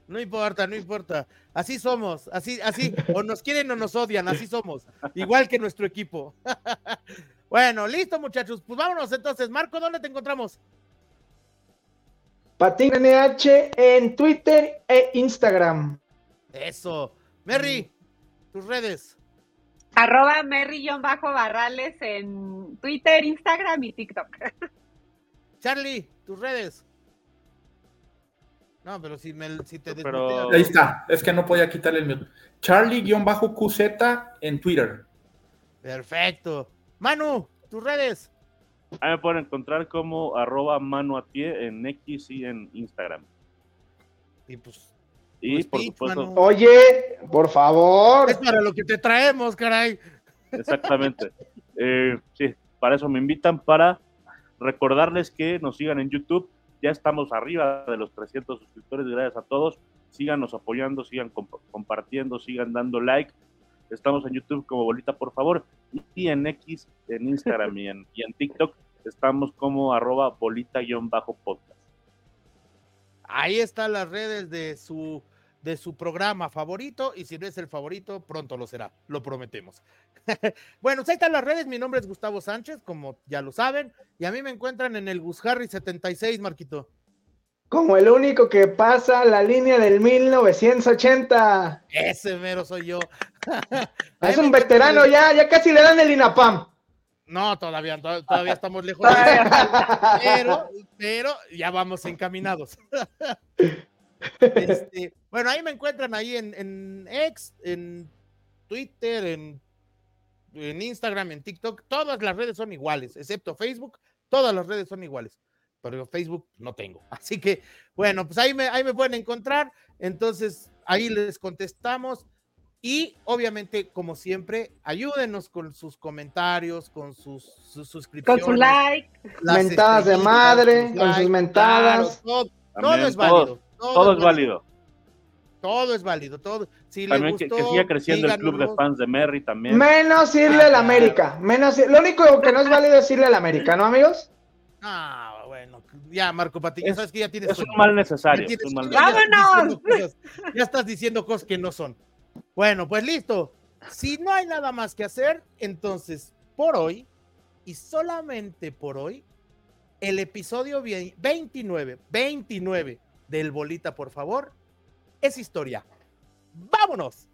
No importa, no importa. Así somos, así, así, o nos quieren o nos odian, así somos. Igual que nuestro equipo. (laughs) bueno, listo, muchachos. Pues vámonos entonces. Marco, ¿dónde te encontramos? Patín NH en Twitter e Instagram. Eso. Merry, tus redes. Arroba Merry-Barrales en Twitter, Instagram y TikTok. (laughs) Charlie, tus redes. No, pero si, me, si te Pero-. Ahí está, es que no podía quitarle el mute. Charlie-QZ en Twitter. Perfecto. Manu, tus redes. Ahí me pueden encontrar como arroba mano a pie en X y en Instagram. Y pues, Y Pues, por pitch, supuesto. Oye, por favor. es para lo que te traemos, caray. exactamente. Eh, sí, para eso me invitan, para recordarles que nos sigan en YouTube. Ya estamos arriba de los 300 suscriptores, gracias a todos. Síganos apoyando, sigan comp- compartiendo, sigan dando like. Estamos en YouTube como Bolita, por favor. Y en X, en Instagram y en, y TikTok estamos como arroba bolita-podcast. Ahí están las redes de su, de su programa favorito y si no es el favorito, pronto lo será, lo prometemos. (laughs) bueno, pues ahí están las redes, mi nombre es Gustavo Sánchez, como ya lo saben, y a mí me encuentran en el Gus Harry 76, Marquito. Como el único que pasa la línea del 1980. Ese mero soy yo. (laughs) Es un veterano ya, ya casi le dan el INAPAM. No, todavía, to- todavía estamos lejos. (laughs) pero, pero ya vamos encaminados. (laughs) Este, bueno, ahí me encuentran ahí en, en X, en Twitter, en, en Instagram, en TikTok. Todas las redes son iguales, excepto Facebook. Todas las redes son iguales. Pero Facebook no tengo. (laughs) Así que, bueno, pues ahí me, ahí me pueden encontrar. Entonces, ahí les contestamos. Y obviamente, como siempre, ayúdenos con sus comentarios, con sus, sus suscripciones. Con su like. Mentadas de madre, sus con sus mentadas. claro, todo, todo También, es válido. Todo es válido. todo es válido, todo. Si También le que, gustó, que siga creciendo el club de fans de Merry también. Menos irle Ah, al América. Menos, lo único que no es válido es irle al América, ¿no, amigos? Ah, bueno, ya, Marco Patiño, Es- sabes que ya tienes. Es un mal Ya necesario. tienes- es un mal ya estás ¡Vámonos! diciendo cosas- ya estás diciendo cosas que no son. Bueno, pues listo. Si no hay nada más que hacer, entonces por hoy y solamente por hoy, el episodio vie- 29, 29 del Bolita, por favor, es historia. ¡Vámonos!